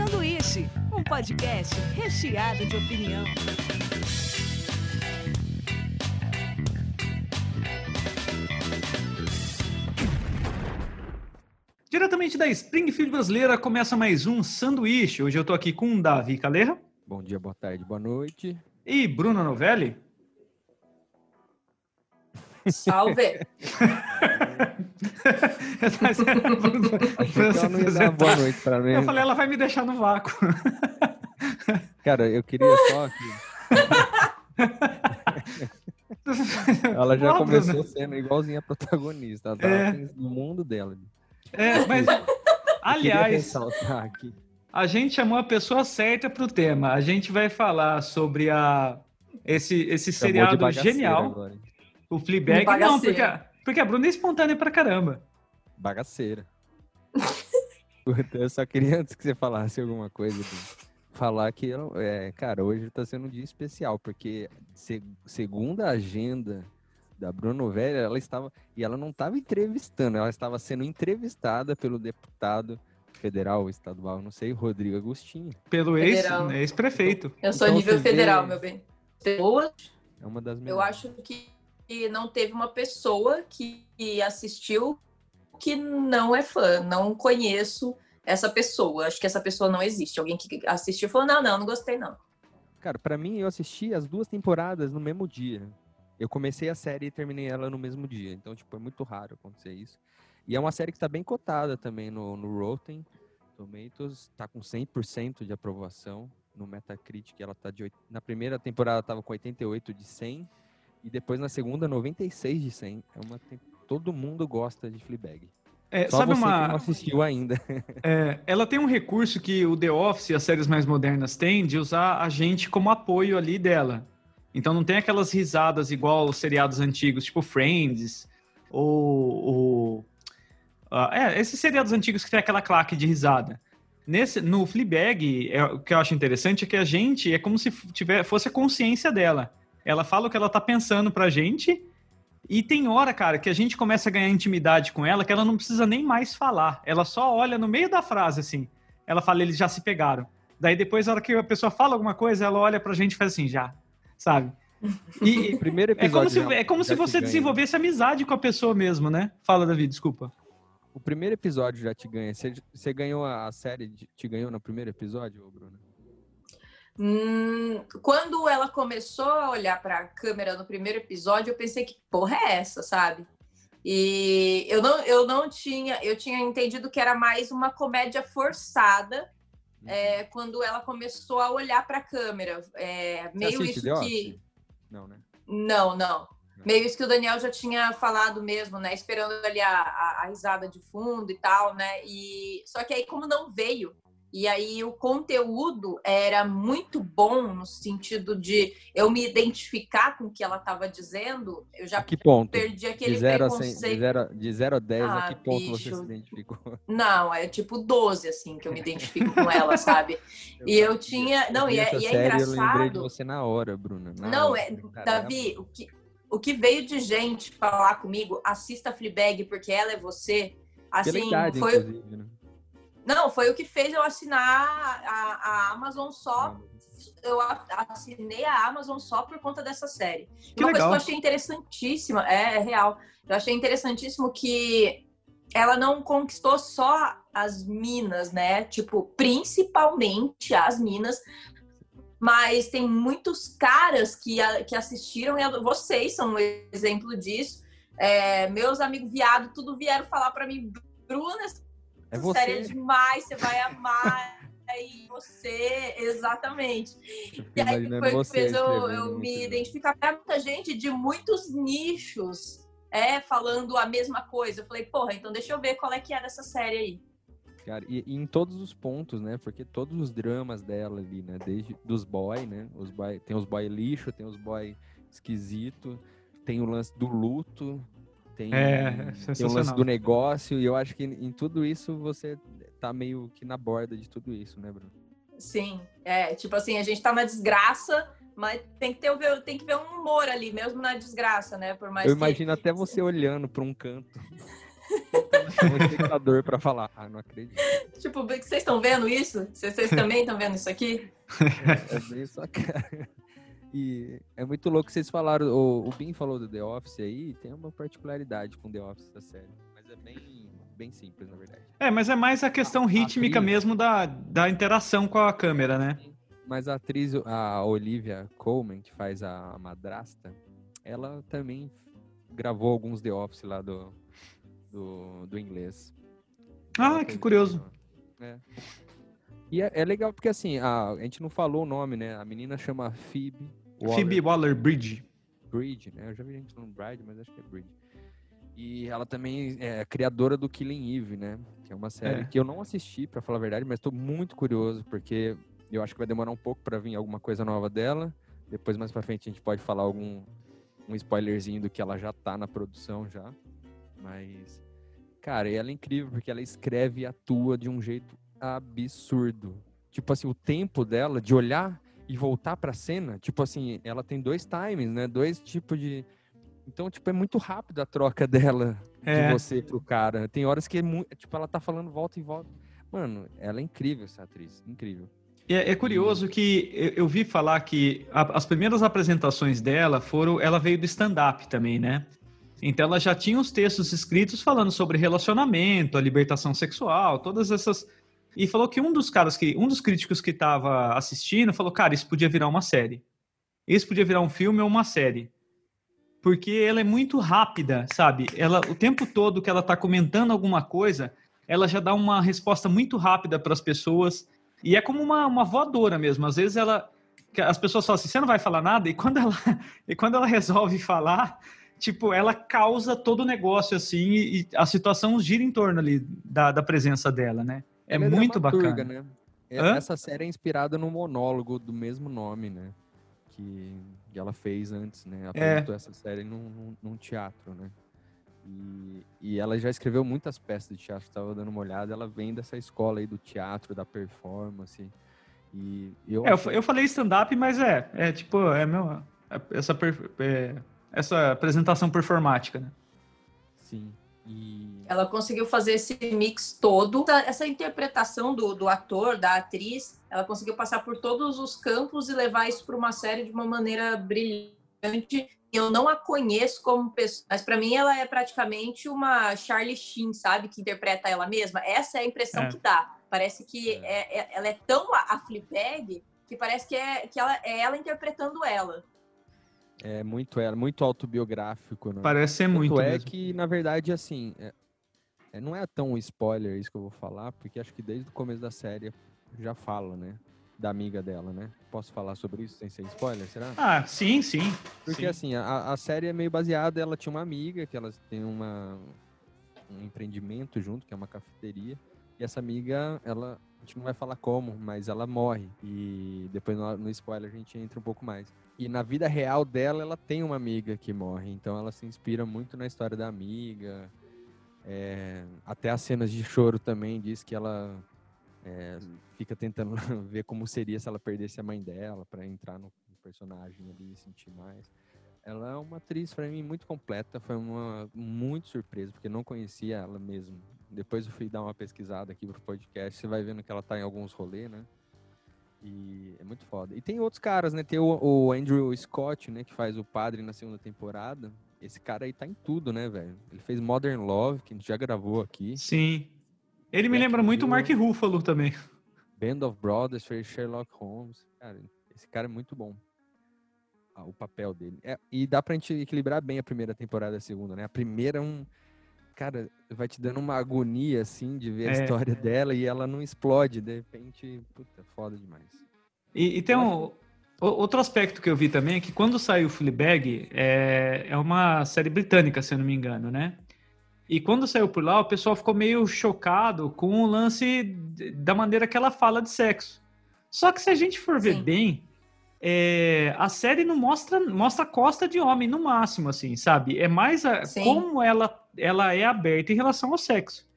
Sanduíche, um podcast recheado de opinião. Diretamente da Springfield brasileira, começa mais um Sanduíche. Hoje eu tô aqui com Davi Caleira. Bom dia, boa tarde, boa noite. E Bruno Novelli. Salve! Não ia dar boa noite pra mim. Eu falei, ela vai me deixar no vácuo. Cara, eu queria só que... Ela já Óbvio, começou né? sendo igualzinha a protagonista. Tá É. no mundo dela. É, mas, aliás, a gente chamou a pessoa certa pro tema. A gente vai falar sobre a esse, esse Chamou seriado genial, agora, o Fleabag. Não, porque, a- porque a Bruna é espontânea pra caramba. Bagaceira. Puta, eu só queria, antes que você falasse alguma coisa, falar que, eu- é, cara, hoje tá sendo um dia especial, porque se- segundo a agenda da Bruno Velha, ela estava, e ela não estava entrevistando, ela estava sendo entrevistada pelo deputado federal, estadual, não sei, Rodrigo Agostinho. Pelo ex- Federal. ex-prefeito. Eu sou Então, nível você vê- federal, meu bem. É uma das eu melhores. acho que que não teve uma pessoa que assistiu que não é fã. Não conheço essa pessoa. Acho que essa pessoa não existe. Alguém que assistiu falou: não, não, não gostei, não. Cara, pra mim, eu assisti as duas temporadas no mesmo dia. Eu comecei a série e terminei ela no mesmo dia. Então, tipo, é muito raro acontecer isso. E é uma série que tá bem cotada também no, no Rotten Tomatoes. Tá com 100% de aprovação. No Metacritic, ela tá de... Na primeira temporada tava com 88 de 100. E depois na segunda, 96 de 100. É uma... Todo mundo gosta de Fleabag. É, Só sabe você que não uma. assistiu ainda. É, ela tem um recurso que o The Office e as séries mais modernas têm de usar a gente como apoio ali dela. Então não tem aquelas risadas igual os seriados antigos, tipo Friends, ou. ou ah, é, esses seriados antigos que tem aquela claque de risada. Nesse, no Fleabag, é, o que eu acho interessante é que a gente é como se tiver, fosse a consciência dela. Ela fala o que ela tá pensando pra gente, e tem hora, cara, que a gente começa a ganhar intimidade com ela, que ela não precisa nem mais falar. Ela só olha no meio da frase, assim. Ela fala, eles já se pegaram. Daí depois, na hora que a pessoa fala alguma coisa, ela olha pra gente e faz assim, já. Sabe? E primeiro é como episódio. se, já- é como se você ganha. desenvolvesse amizade com a pessoa mesmo, né? Fala, Davi, desculpa. O primeiro episódio já te ganha. Você, você ganhou a a série, de- te ganhou no primeiro episódio, Bruno? Hum, quando ela começou a olhar para a câmera no primeiro episódio, eu pensei que porra é essa, sabe? E eu não, eu não tinha, eu tinha entendido que era mais uma comédia forçada é, quando ela começou a olhar para a câmera. É, meio isso The que Office? Não, né? Não, não. Meio isso que o Daniel já tinha falado mesmo, né? Esperando ali a, a, a risada de fundo e tal, né? E só que aí como não veio e aí o conteúdo era muito bom no sentido de eu me identificar com o que ela estava dizendo, eu já A que ponto? perdi aquele De 0 a, 100, preconceito. de zero, de zero a 10, a Ah, que ponto você bicho. se identificou? Não, é tipo 12, assim, que eu me identifico com ela, sabe? E eu tinha- não, e é- e é série, Eu lembrei de engraçado. você na hora, Bruna. na Não, hora. é, Caramba. Davi, o que, o que veio de gente falar comigo, assista Fleabag porque ela é você. Pela Assim, idade, foi, inclusive, né? Não, foi o que fez eu assinar a, a Amazon só. Eu assinei a Amazon só por conta dessa série. Que uma coisa legal. que eu achei interessantíssima, é, é real. Eu achei interessantíssimo que ela não conquistou só as minas, né? Tipo, principalmente as minas, mas tem muitos caras que, a- que assistiram e vocês são um exemplo disso. É, meus amigos viado, tudo vieram falar pra mim, Bruna, É série é você. demais, você vai amar. Aí você, exatamente. E aí foi o que fez eu, eu me episódio. identificar com muita gente de muitos nichos, é, falando a mesma coisa. Eu falei, porra, então deixa eu ver qual é que é dessa série aí. Cara, e, e em todos os pontos, né? Porque todos os dramas dela ali, né? Desde dos boy, né? Os boy, tem os boy lixo, tem os boy esquisito, tem o lance do luto, tem, É, tem o lance do negócio, e eu acho que em tudo isso você tá meio que na borda de tudo isso, né, Bruno? Sim, é, tipo assim, a gente tá na desgraça, mas tem que, ter, o ver- tem que ver um humor ali, mesmo na desgraça, né? Por mais eu que... imagino até você olhando pra um canto. um espectador pra falar. Ah, não acredito. Tipo, vocês estão vendo isso? Vocês também estão vendo isso aqui? É bem sua cara. E é muito louco que vocês falaram. O, o Bin falou do The Office aí, tem uma particularidade com The Office da série. Mas é bem, bem simples, na verdade. É, mas é mais a questão rítmica atriz. mesmo da, da interação com a câmera, né? Mas a atriz, a Olivia Colman, que faz a madrasta, ela também gravou alguns The Office lá do, do, do inglês. Ah, que curioso. É. E é, é legal porque assim, a, a gente não falou o nome, né? A menina chama Phoebe Phoebe Waller-Bridge. Bridge, né? Eu já vi gente falando Bride, mas acho que é Bridge. E ela também é criadora do Killing Eve, né? Que é uma série É. que eu não assisti, pra falar a verdade, mas tô muito curioso, porque eu acho que vai demorar um pouco pra vir alguma coisa nova dela. Depois, mais pra frente, a gente pode falar algum um spoilerzinho do que ela já tá na produção já. Mas, cara, ela é incrível, porque ela escreve e atua de um jeito absurdo. Tipo assim, o tempo dela de olhar e voltar pra cena, tipo assim, ela tem dois timings, né? Dois tipos de. Então, tipo, é muito rápido a troca dela É. de você pro cara. Tem horas que é muito. Tipo, ela tá falando volta e volta. Mano, ela é incrível, essa atriz. Incrível. É, é curioso que eu, eu vi falar que a- as primeiras apresentações dela foram. Ela veio do stand-up também, né? Então ela já tinha os textos escritos falando sobre relacionamento, a libertação sexual, todas essas. E falou que um dos caras que. Um dos críticos que estava assistindo falou, cara, isso podia virar uma série. Isso podia virar um filme ou uma série. Porque ela é muito rápida, sabe? Ela, o tempo todo que ela tá comentando alguma coisa, ela já dá uma resposta muito rápida para as pessoas. E é como uma, uma voadora mesmo. Às vezes ela. As pessoas falam assim, você não vai falar nada, e quando ela, e quando ela resolve falar, tipo, ela causa todo o negócio assim, e a situação gira em torno ali da, da presença dela, né? É Ela muito dramaturga, bacana. Né? É- Hã? Essa série é inspirada no monólogo do mesmo nome, né? Que, que ela fez antes, né? É. Apresentou essa série num, num, num teatro, né? E, e ela já escreveu muitas peças de teatro, estava dando uma olhada. Ela vem dessa escola aí do teatro, da performance. E eu, É, eu, eu falei stand-up, mas é, é tipo, é meu, é essa, per- é, essa apresentação performática, né? Sim. E Ela conseguiu fazer esse mix todo. Essa, essa interpretação do, do ator, da atriz, ela conseguiu passar por todos os campos e levar isso para uma série de uma maneira brilhante. Eu não a conheço como pessoa, mas para mim ela é praticamente uma Charlie Sheen, sabe? Que interpreta ela mesma. Essa é a impressão É. que dá. Parece que é- é- ela é tão a, a Fleabag que parece que, é, que ela, é ela interpretando ela. É muito, é muito autobiográfico, né? Parece ser Tanto muito é mesmo. que, na verdade, assim, é- é, não é tão spoiler isso que eu vou falar, porque acho que desde o começo da série já fala, né? Da amiga dela, né? Posso falar sobre isso sem ser spoiler, será? Ah, sim, sim. Porque sim. assim, a, a série é meio baseada, ela tinha uma amiga, que elas têm uma, um empreendimento junto, que é uma cafeteria, e essa amiga, ela, a gente não vai falar como, mas ela morre, e depois no, no spoiler a gente entra um pouco mais. E na vida real dela, ela tem uma amiga que morre, então ela se inspira muito na história da amiga, é, até as cenas de choro também diz que ela é, fica tentando ver como seria se ela perdesse a mãe dela para entrar no personagem ali e sentir mais. Ela é uma atriz para mim muito completa, foi uma muito surpresa porque não conhecia ela mesmo. Depois eu fui dar uma pesquisada aqui pro podcast, você vai vendo que ela tá em alguns rolês, né? E é muito foda. E tem outros caras, né? Tem o, o Andrew Scott, né? Que faz o padre na segunda temporada. Esse cara aí tá em tudo, né, velho? Ele fez Modern Love, que a gente já gravou aqui. Sim. Ele me Black lembra muito o Mark. Ruffalo também. Band of Brothers, fez Sherlock Holmes. Cara, esse cara é muito bom. Ah, o papel dele. É, e dá pra gente equilibrar bem a primeira temporada e a segunda, né? A primeira é um. Cara, vai te dando uma agonia, assim, de ver a É. história dela e ela não explode. De repente, puta, foda demais. E, e tem um, outro aspecto que eu vi também é que quando saiu o Fleabag, é, é uma série britânica, se eu não me engano, né? E quando saiu por lá, o pessoal ficou meio chocado com o lance da maneira que ela fala de sexo. Só que se a gente for ver Sim. bem, é, a série não mostra mostra costa de homem no máximo, assim, sabe? É mais a- como ela, ela é aberta em relação ao sexo.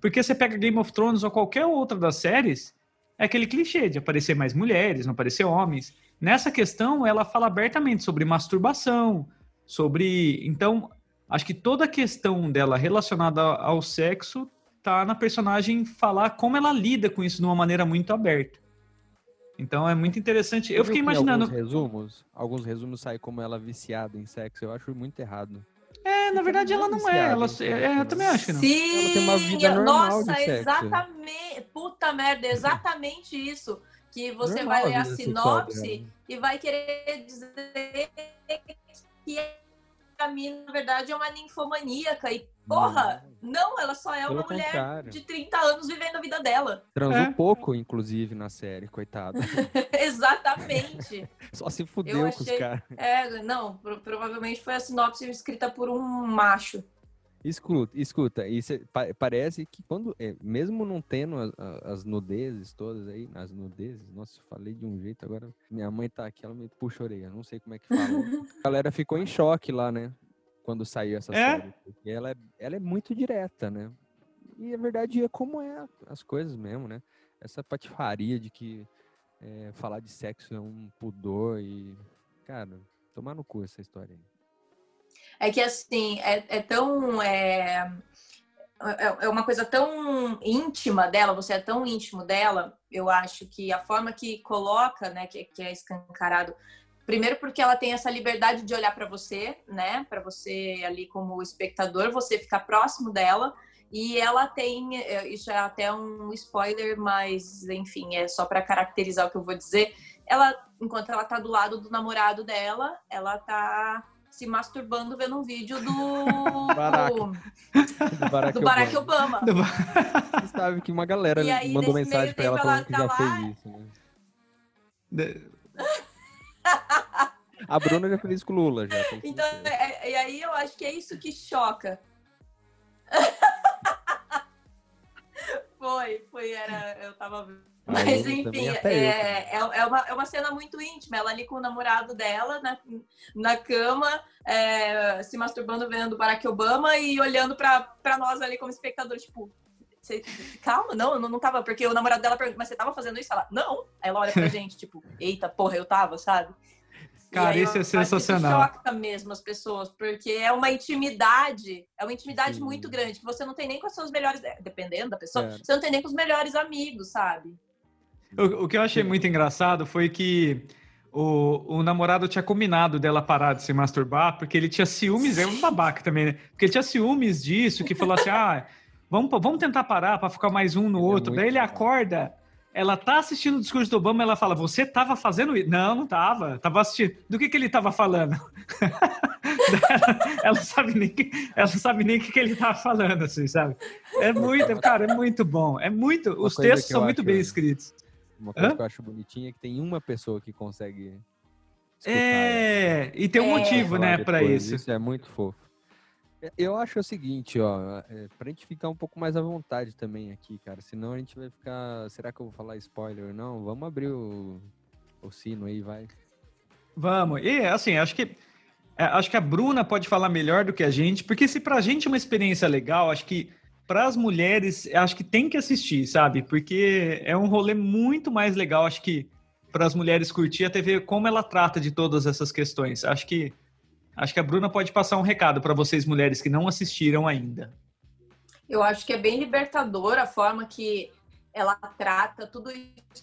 Porque você pega Game of Thrones ou qualquer outra das séries, é aquele clichê de aparecer mais mulheres, não aparecer homens. Nessa questão, ela fala abertamente sobre masturbação, sobre. Então, acho que toda a questão dela relacionada ao sexo tá na personagem falar como ela lida com isso de uma maneira muito aberta. Então é muito interessante. Eu fiquei imaginando. Alguns resumos, alguns resumos saem como ela viciada em sexo. Eu acho muito errado. É, na verdade ela não é. Ela, é, eu também acho que não. Sim, ela tem uma vida normal nossa, exatamente. Puta merda, exatamente isso. Que você Normal vai ler a sinopse dela. e vai querer dizer que a mina, na verdade, é uma ninfomaníaca. E, porra, não, ela só é Pelo uma mulher contrário. de 30 anos vivendo a vida dela. Transou É. pouco, inclusive, na série, coitada. Exatamente. Só se fudeu com os achei- caras. É, não, pro- provavelmente foi a sinopse escrita por um macho. Escuta, escuta, isso é- pa- parece que quando, é, mesmo não tendo as, as nudezes todas aí, as nudezes, nossa, eu falei de um jeito agora, minha mãe tá aqui, ela me puxa a orelha, não sei como é que fala. a galera ficou em choque lá, né, quando saiu essa É? série, porque ela é, ela é muito direta, né, e a verdade é como é as coisas mesmo, né, essa patifaria de que é, falar de sexo é um pudor e, cara, tomar no cu essa história aí. É que assim, é, é tão. É, é é uma coisa tão íntima dela, você é tão íntimo dela, eu acho que a forma que coloca, né, que, que é escancarado. Primeiro porque ela tem essa liberdade de olhar para você, né, para você ali como espectador, você ficar próximo dela. E ela tem, é, isso é até um spoiler, mas enfim, é só para caracterizar o que eu vou dizer. Ela, enquanto ela tá do lado do namorado dela, ela tá se masturbando vendo um vídeo do Barack Do Barack do Barack Obama. Obama. Você sabe que uma galera E aí, mandou nesse mensagem meio pra ela tempo, falando ela que tá já lá- fez isso, né? A Bruna já fez com o Lula, já. Então, certeza. é- e aí eu acho que é isso que choca. foi, foi, era, eu tava Mas enfim, é, é, é uma, é uma cena muito íntima. Ela ali com o namorado dela na, na cama, é, se masturbando vendo Barack Obama e olhando pra, pra nós ali como espectadores, tipo. "Cê- calma, não, eu não, não tava, porque o namorado dela pergunta, mas você tava fazendo isso? Ela, não. Aí ela olha pra gente, tipo, eita, porra, eu tava, sabe? Cara, esse é que isso sensacional. choca mesmo as pessoas, porque é uma intimidade, é uma intimidade Sim. muito grande, que você não tem nem com as suas melhores, dependendo da pessoa, É. você não tem nem com os melhores amigos, sabe? O, o que eu achei muito engraçado foi que o, o namorado tinha combinado dela parar de se masturbar, porque ele tinha ciúmes, é um babaca também, né? Porque ele tinha ciúmes disso, que falou assim: ah, vamos, vamos tentar parar para ficar mais um no Ele é outro. muito Daí ele acorda, ela tá assistindo o discurso do Obama, ela fala: Você tava fazendo isso? Não, não tava. Tava assistindo. Do que, que ele tava falando? ela, ela sabe nem que, ela não sabe nem o que, que ele tava falando, assim, sabe? É muito, cara, é muito bom. É muito. Uma Os textos são muito acho- bem escritos. Uma coisa Hã? que eu acho bonitinha é que tem uma pessoa que consegue. escutar É, e tem um É. motivo, né, depois. isso. Isso é muito fofo. É, Eu acho o seguinte, ó, é, pra gente ficar um pouco mais à vontade também aqui, cara, senão a gente vai ficar. Será que eu vou falar spoiler ou não? Vamos abrir o, o sino aí, vai. Vamos. E assim, acho que é, acho que a Bruna pode falar melhor do que a gente, porque se pra gente é uma experiência legal, acho que para as mulheres, acho que tem que assistir, sabe? Porque é um rolê muito mais legal, acho que para as mulheres curtir até ver como ela trata de todas essas questões. Acho que acho que a Bruna pode passar um recado para vocês mulheres que não assistiram ainda. Eu acho que é bem libertador a forma que ela trata tudo isso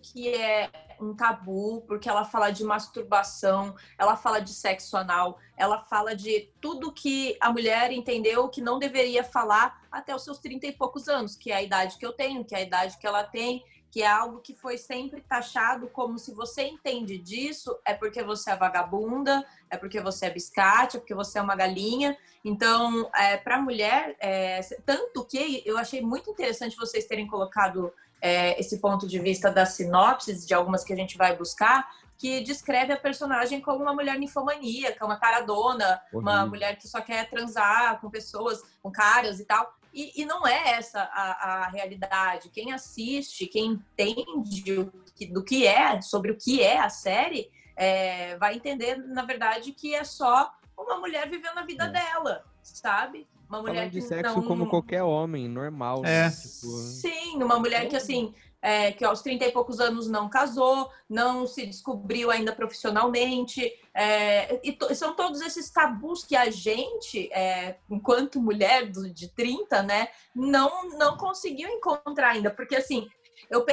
que é um tabu, porque ela fala de masturbação, ela fala de sexo anal, ela fala de tudo que a mulher entendeu que não deveria falar até os seus 30 e poucos anos, que é a idade que eu tenho, que é a idade que ela tem, que é algo que foi sempre taxado como se você entende disso, é porque você é vagabunda, é porque você é biscate, é porque você é uma galinha. Então, é, para a mulher, é, tanto que eu achei muito interessante vocês terem colocado é, esse ponto de vista das sinopses, de algumas que a gente vai buscar, que descreve a personagem como uma mulher ninfomaníaca, uma caradona, uma Horrível. mulher que só quer transar com pessoas, com caras e tal. E, e não é essa a, a realidade. Quem assiste, quem entende o que- do que é, sobre o que é a série, é, vai entender, na verdade, que é só uma mulher vivendo a vida É. dela, sabe? Uma mulher Falando de que sexo não... como qualquer homem, normal. É. né? Tipo, Sim, Sim, uma mulher que assim, é, que aos 30 e poucos anos não casou, não se descobriu ainda profissionalmente. É, e to, são todos esses tabus que a gente, é, enquanto mulher do, de 30, né, não, não conseguiu encontrar ainda. Porque assim, eu,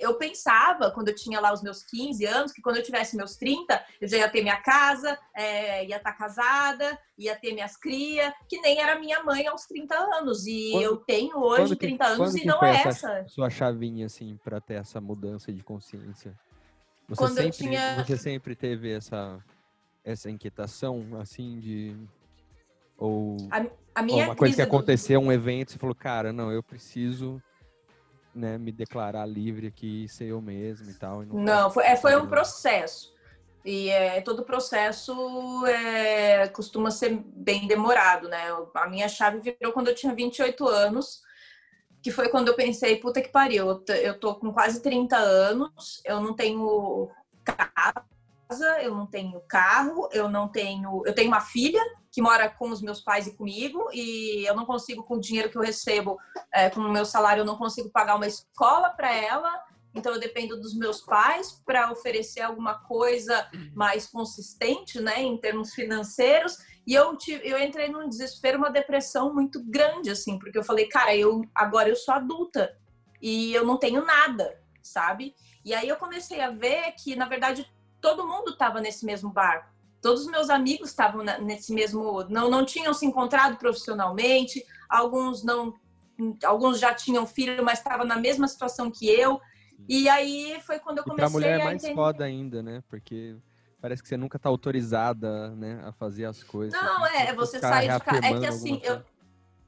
eu pensava, quando eu tinha lá os meus 15 anos, que quando eu tivesse meus 30, eu já ia ter minha casa, é, ia estar tá casada, ia ter minhas crias, que nem era minha mãe aos 30 anos. E quando, eu tenho hoje que, 30 anos e não é essa. essa. Sua chavinha, assim, para ter essa mudança de consciência? Você quando sempre, tinha... você sempre teve essa, essa inquietação, assim, de. Ou, a, a minha ou uma coisa que aconteceu, do... um evento, você falou, cara, não, eu preciso né, me declarar livre aqui, ser eu mesmo e tal. E não, não foi, é, foi um processo. E é, todo processo é, costuma ser bem demorado, né? A minha chave virou quando eu tinha 28 anos, que foi quando eu pensei, puta que pariu, eu tô com quase 30 anos, eu não tenho eu não tenho carro, eu não tenho. Eu tenho uma filha que mora com os meus pais e comigo, e eu não consigo, com o dinheiro que eu recebo, é, com o meu salário, eu não consigo pagar uma escola para ela. Então eu dependo dos meus pais para oferecer alguma coisa mais consistente, né, em termos financeiros. E eu tive, eu entrei num desespero, uma depressão muito grande assim, porque eu falei, cara, eu agora eu sou adulta e eu não tenho nada, sabe? E aí eu comecei a ver que na verdade todo mundo estava nesse mesmo barco todos os meus amigos estavam nesse mesmo, não não tinham se encontrado profissionalmente, alguns não, alguns já tinham filho, mas estavam na mesma situação que eu. E aí foi quando eu comecei e pra mulher é mais entender... foda ainda, né? Porque parece que você nunca tá autorizada, né, a fazer as coisas. Não, é, você sai de casa. É que assim, eu,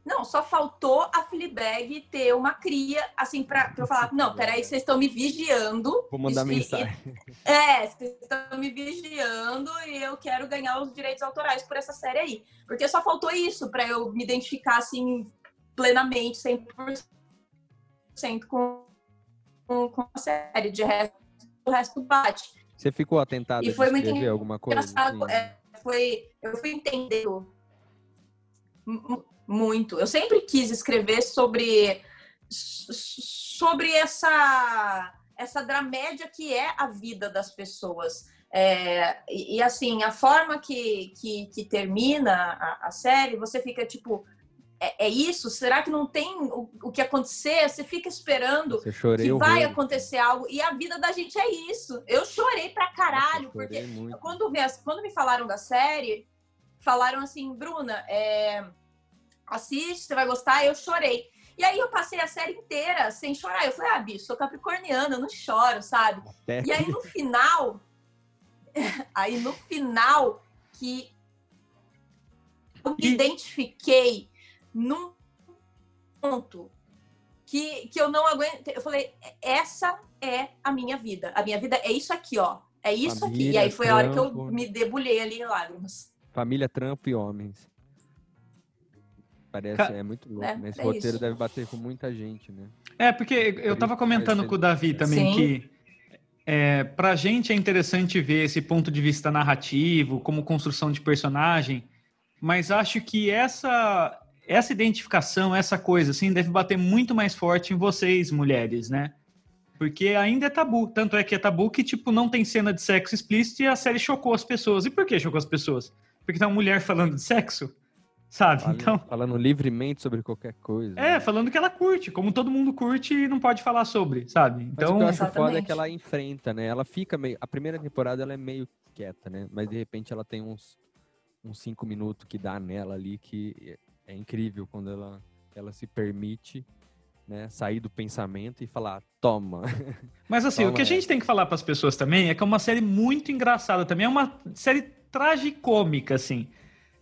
não, só faltou a Fleabag ter uma cria, assim, pra, eu falar, não, peraí, vocês estão me vigiando. Vou mandar mensagem. E, é, vocês estão me vigiando e eu quero ganhar os direitos autorais por essa série aí. Porque só faltou isso para eu me identificar, assim, plenamente, 100% com, com, com a série. De resto, o resto bate. Você ficou atentado e foi muito alguma coisa? Assim? É, foi, eu fui entendendo muito. Eu sempre quis escrever sobre sobre essa essa dramédia que é a vida das pessoas. É, e, e, assim, a forma que, que, que termina a, a, série, você fica tipo, é, é, isso? Será que não tem o, o que acontecer? Você fica esperando que vai acontecer algo. E a vida da gente é isso. Eu chorei pra caralho, Nossa, porque quando me, quando me falaram da série, falaram assim, Bruna, é, assiste, você vai gostar. Eu chorei. E aí eu passei a série inteira sem chorar. Eu falei, ah, bicho, sou capricorniana, eu não choro, sabe? Até. E aí no final, aí no final que eu me identifiquei num ponto que, que eu não aguento. Eu falei, essa é a minha vida. A minha vida é isso aqui, ó. É isso Família, aqui. E aí foi a hora que eu me debulhei ali em lágrimas. Família, trampo e homens. Parece, Ca... é muito louco, é, né? Esse é roteiro isso. deve bater com muita gente, né? É, porque eu tava comentando com o Davi também Sim. que é, pra gente é interessante ver esse ponto de vista narrativo, como construção de personagem, mas acho que essa essa identificação, essa coisa, assim, deve bater muito mais forte em vocês, mulheres, né? Porque ainda é tabu. Tanto é que é tabu que, tipo, não tem cena de sexo explícito e a série chocou as pessoas. E por que chocou as pessoas? Porque tem uma mulher falando de sexo? Sabe? Falando, então, falando livremente sobre qualquer coisa. É, né? falando que ela curte, como todo mundo curte e não pode falar sobre, sabe? Então, Mas o que eu acho foda é que ela enfrenta, né? Ela fica meio. A primeira temporada ela é meio quieta, né? Mas de repente ela tem uns, uns cinco minutos que dá nela ali que é incrível quando ela, ela se permite. Né, sair do pensamento e falar, toma. Mas assim, toma o que a gente tem que falar para as pessoas também é que é uma série muito engraçada também, é uma série tragicômica, assim.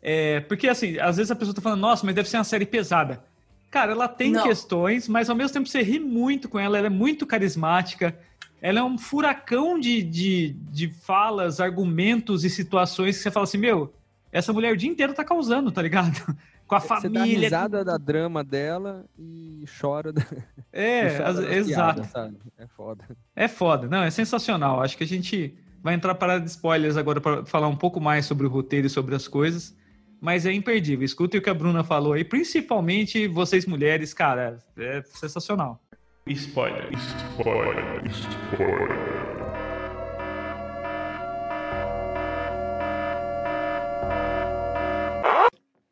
É, porque, assim, às vezes a pessoa tá falando, nossa, mas deve ser uma série pesada. Cara, ela tem Não. questões, mas ao mesmo tempo você ri muito com ela, ela é muito carismática. Ela é um furacão de, de, de falas, argumentos e situações que você fala assim, meu, essa mulher o dia inteiro tá causando, tá ligado? Com a família. Você dá risada da drama dela e chora. Da... É, chora exato. Piadas, é foda. É foda. Não, é sensacional. Acho que a gente vai entrar para de spoilers agora para falar um pouco mais sobre o roteiro e sobre as coisas mas é imperdível. Escutem o que a Bruna falou aí, principalmente vocês mulheres, cara, é sensacional. Spoiler. Spoiler. Spoiler.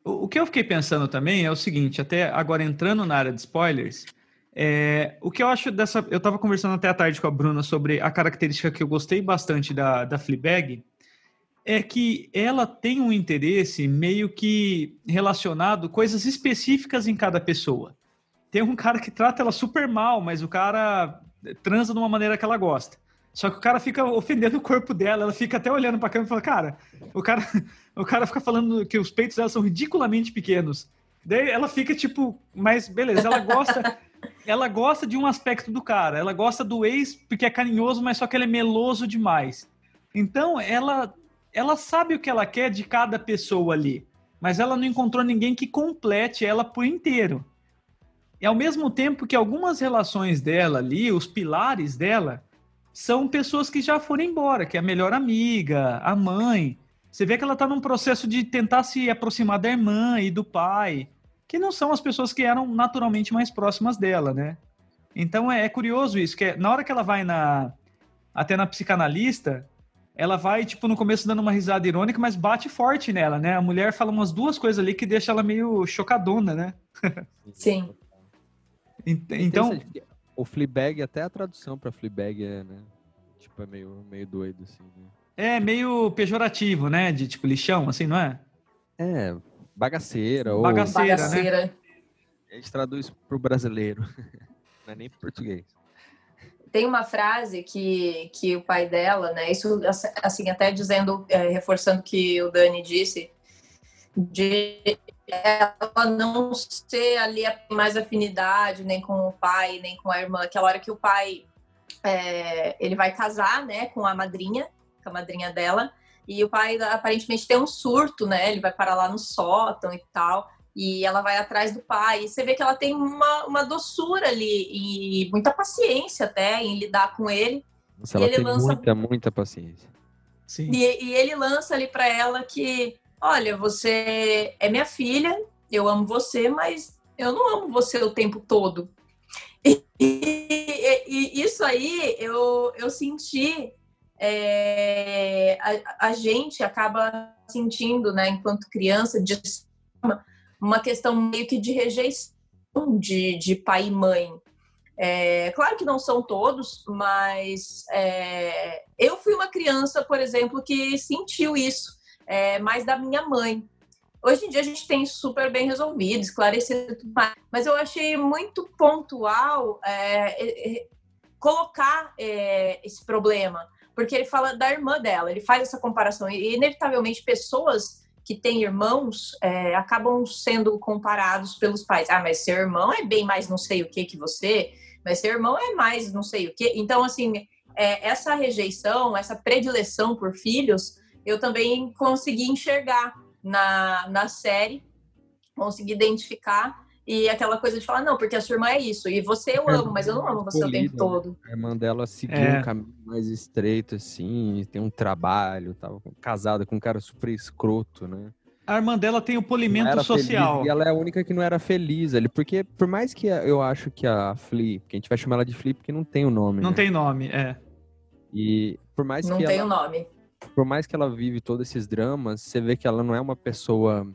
O que eu fiquei pensando também é o seguinte, até agora entrando na área de spoilers, é, o que eu acho dessa. Eu estava conversando até à tarde com a Bruna sobre a característica que eu gostei bastante da, da Fleabag, é que ela tem um interesse meio que relacionado coisas específicas em cada pessoa. Tem um cara que trata ela super mal, mas o cara transa de uma maneira que ela gosta. Só que o cara fica ofendendo o corpo dela, ela fica até olhando pra câmera e fala, cara, o cara, o cara fica falando que os peitos dela são ridiculamente pequenos. Daí ela fica tipo, mas beleza, ela gosta, ela gosta de um aspecto do cara, ela gosta do ex porque é carinhoso, mas só que ele é meloso demais. Então ela, ela sabe o que ela quer de cada pessoa ali, mas ela não encontrou ninguém que complete ela por inteiro. E ao mesmo tempo que algumas relações dela ali, os pilares dela, são pessoas que já foram embora, que é a melhor amiga, a mãe. Você vê que ela está num processo de tentar se aproximar da irmã e do pai, que não são as pessoas que eram naturalmente mais próximas dela, né? Então é, é curioso isso, que é, na hora que ela vai na até na psicanalista, ela vai tipo no começo dando uma risada irônica, mas bate forte nela, né? A mulher fala umas duas coisas ali que deixa ela meio chocadona, né? Sim. Ent- Então, O Fleabag, até a tradução pra Fleabag é, né? Tipo, é meio, meio doido, assim, né? é meio pejorativo, né? De tipo lixão, assim, não é? É, bagaceira, ou Bagaceira. né? Bagaceira. a gente traduz pro brasileiro. Não é nem pro português. Tem uma frase que, que o pai dela, né? Isso, assim, até dizendo, é, reforçando o que o Dani disse, de ela não ter ali mais afinidade nem com o pai, nem com a irmã. Aquela hora que o pai, é, ele vai casar, né? Com a madrinha, com a madrinha dela. E o pai aparentemente tem um surto, né? Ele vai parar lá no sótão e tal. E ela vai atrás do pai. E você vê que ela tem uma, uma doçura ali e muita paciência até em lidar com ele. Nossa, E ela ele tem lança- muita, muita paciência. Sim. E, e ele lança ali pra ela que, olha, você é minha filha, eu amo você, mas eu não amo você o tempo todo. E, e- e isso aí eu, eu senti, é, a, a gente acaba sentindo, né, enquanto criança, de uma- uma questão meio que de rejeição de, de pai e mãe. É, claro que não são todos, mas é, eu fui uma criança, por exemplo, que sentiu isso, é, mais da minha mãe. Hoje em dia a gente tem super bem resolvido, esclarecido, mas eu achei muito pontual é, é, é, colocar esse problema, porque ele fala da irmã dela, ele faz essa comparação, e inevitavelmente pessoas que têm irmãos é, acabam sendo comparados pelos pais. Ah, mas seu irmão é bem mais não sei o que que você, mas seu irmão é mais não sei o que. Então, assim, é, essa rejeição, essa predileção por filhos, eu também consegui enxergar na, na série, consegui identificar. E aquela coisa de falar, não, porque a sua irmã é isso. E você eu amo, mas eu não amo você o tempo né? todo. A irmã dela seguiu É. um caminho mais estreito, assim, tem um trabalho, tava casada com um cara super escroto, né? A irmã dela tem o Não polimento era feliz, social. e ela é a única que não era feliz ali. Porque, por mais que eu acho que a Flea, que a gente vai chamar ela de Flea porque não tem o nome, Não né? tem nome, é. E por mais Não que tem ela o nome. por mais que ela vive todos esses dramas, você vê que ela não é uma pessoa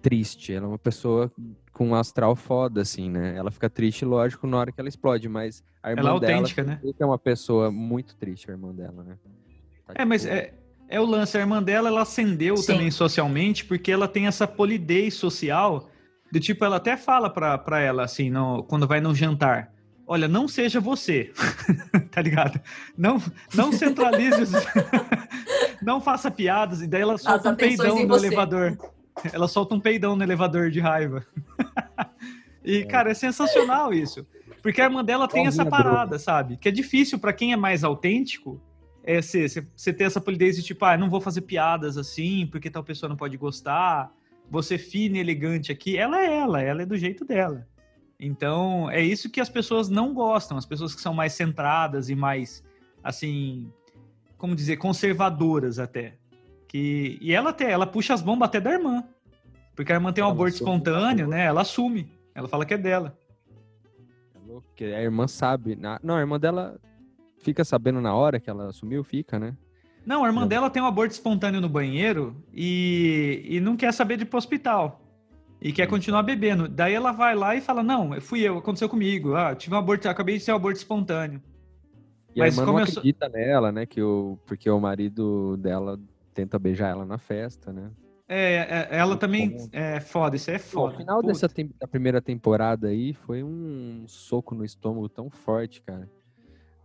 triste, ela é uma pessoa com um astral foda, assim, né? Ela fica triste, lógico, na hora que ela explode, mas a irmã Ela é dela autêntica, né? é uma pessoa muito triste, a irmã dela, né? Tá, É, mas tipo, é, é o lance. A irmã dela, ela ascendeu Sim. também socialmente, porque ela tem essa polidez social. Do tipo, ela até fala pra, pra ela, assim, no, quando vai num jantar. Olha, não seja você, tá ligado? Não, não centralize os... não faça piadas. E daí ela solta um peidão no você. elevador. Ela solta um peidão no elevador de raiva. E, cara, é sensacional isso. Porque a irmã dela tem essa parada, sabe? Que é difícil pra quem é mais autêntico é você ter essa polidez de tipo, ah, não vou fazer piadas assim, porque tal pessoa não pode gostar. Você fina e elegante aqui. Ela é ela, ela é do jeito dela. Então, é isso que as pessoas não gostam. As pessoas que são mais centradas e mais, assim, como dizer, conservadoras até. Que, e ela até, ela puxa as bombas até da irmã. Porque a irmã tem um Ela aborto espontâneo, né? Ela assume. Ela fala que é dela. É louco porque a irmã sabe. Não, a irmã dela fica sabendo na hora que ela sumiu, fica, né? Não, a irmã dela tem um aborto espontâneo no banheiro e, e não quer saber de ir pro hospital. E quer continuar bebendo. Daí ela vai lá e fala: Não, fui eu, aconteceu comigo. Ah, tive um aborto, acabei de ter um aborto espontâneo. E Mas a irmã não sou- acredita nela, né? Que o, porque o marido dela tenta beijar ela na festa, né? É, é, ela também comum. é foda, isso é foda. o final Puta. dessa tem- da primeira temporada aí foi um soco no estômago tão forte, cara.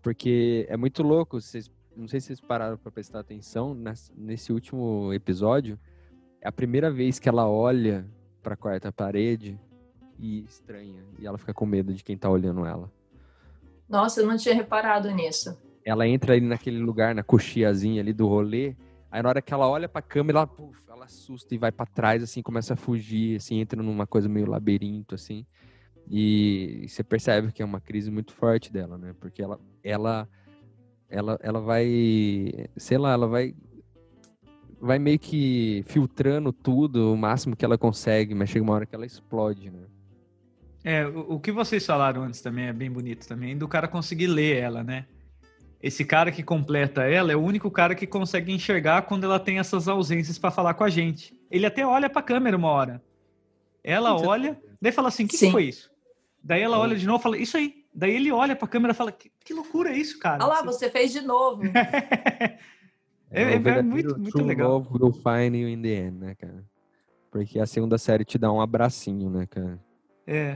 Porque é muito louco, vocês, não sei se vocês pararam pra prestar atenção, ness- nesse último episódio, é a primeira vez que ela olha pra quarta parede e estranha, e ela fica com medo de quem tá olhando ela. Nossa, eu não tinha reparado nisso. Ela entra ali naquele lugar, na coxiazinha ali do rolê, aí na hora que ela olha pra câmera, ela, puf, ela assusta e vai pra trás, assim, começa a fugir, assim, entra numa coisa meio labirinto, assim. E você percebe que é uma crise muito forte dela, né? Porque ela, ela, ela, ela vai, sei lá, ela vai, vai meio que filtrando tudo o máximo que ela consegue, mas chega uma hora que ela explode, né? É, o, o que vocês falaram antes também é bem bonito também, do cara conseguir ler ela, né? Esse cara que completa ela é o único cara que consegue enxergar quando ela tem essas ausências pra falar com a gente. Ele até olha pra câmera uma hora. Ela você olha, daí fala assim: o que, que foi isso? Daí ela olha de novo e fala: Isso aí. Daí ele olha pra câmera e fala: Que, que loucura é isso, cara? Olha lá, você fez de novo. É, é o verdadeiro muito- muito true legal. love will find you in the end, né, cara? Porque a segunda série te dá um abracinho, né, cara? É.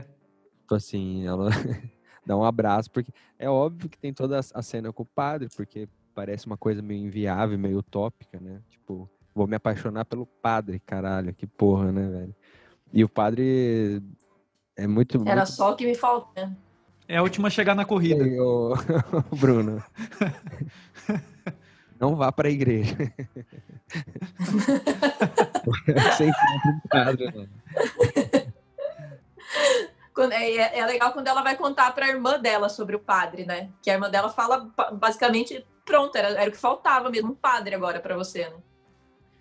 Tipo assim, ela dá um abraço, porque é óbvio que tem toda a cena com o padre, porque parece uma coisa meio inviável, meio utópica, né? Tipo, vou me apaixonar pelo padre, caralho, que porra, né, velho? E o padre é muito. Era muito... só o que me falta. né? É a última a chegar na corrida. Ô, Bruno. Não vá pra igreja. Sem padre, não. Quando- É, é- é legal quando ela vai contar pra irmã dela sobre o padre, né? Que a irmã dela fala ba- basicamente, pronto, era, era o que faltava mesmo, um padre agora pra você, né?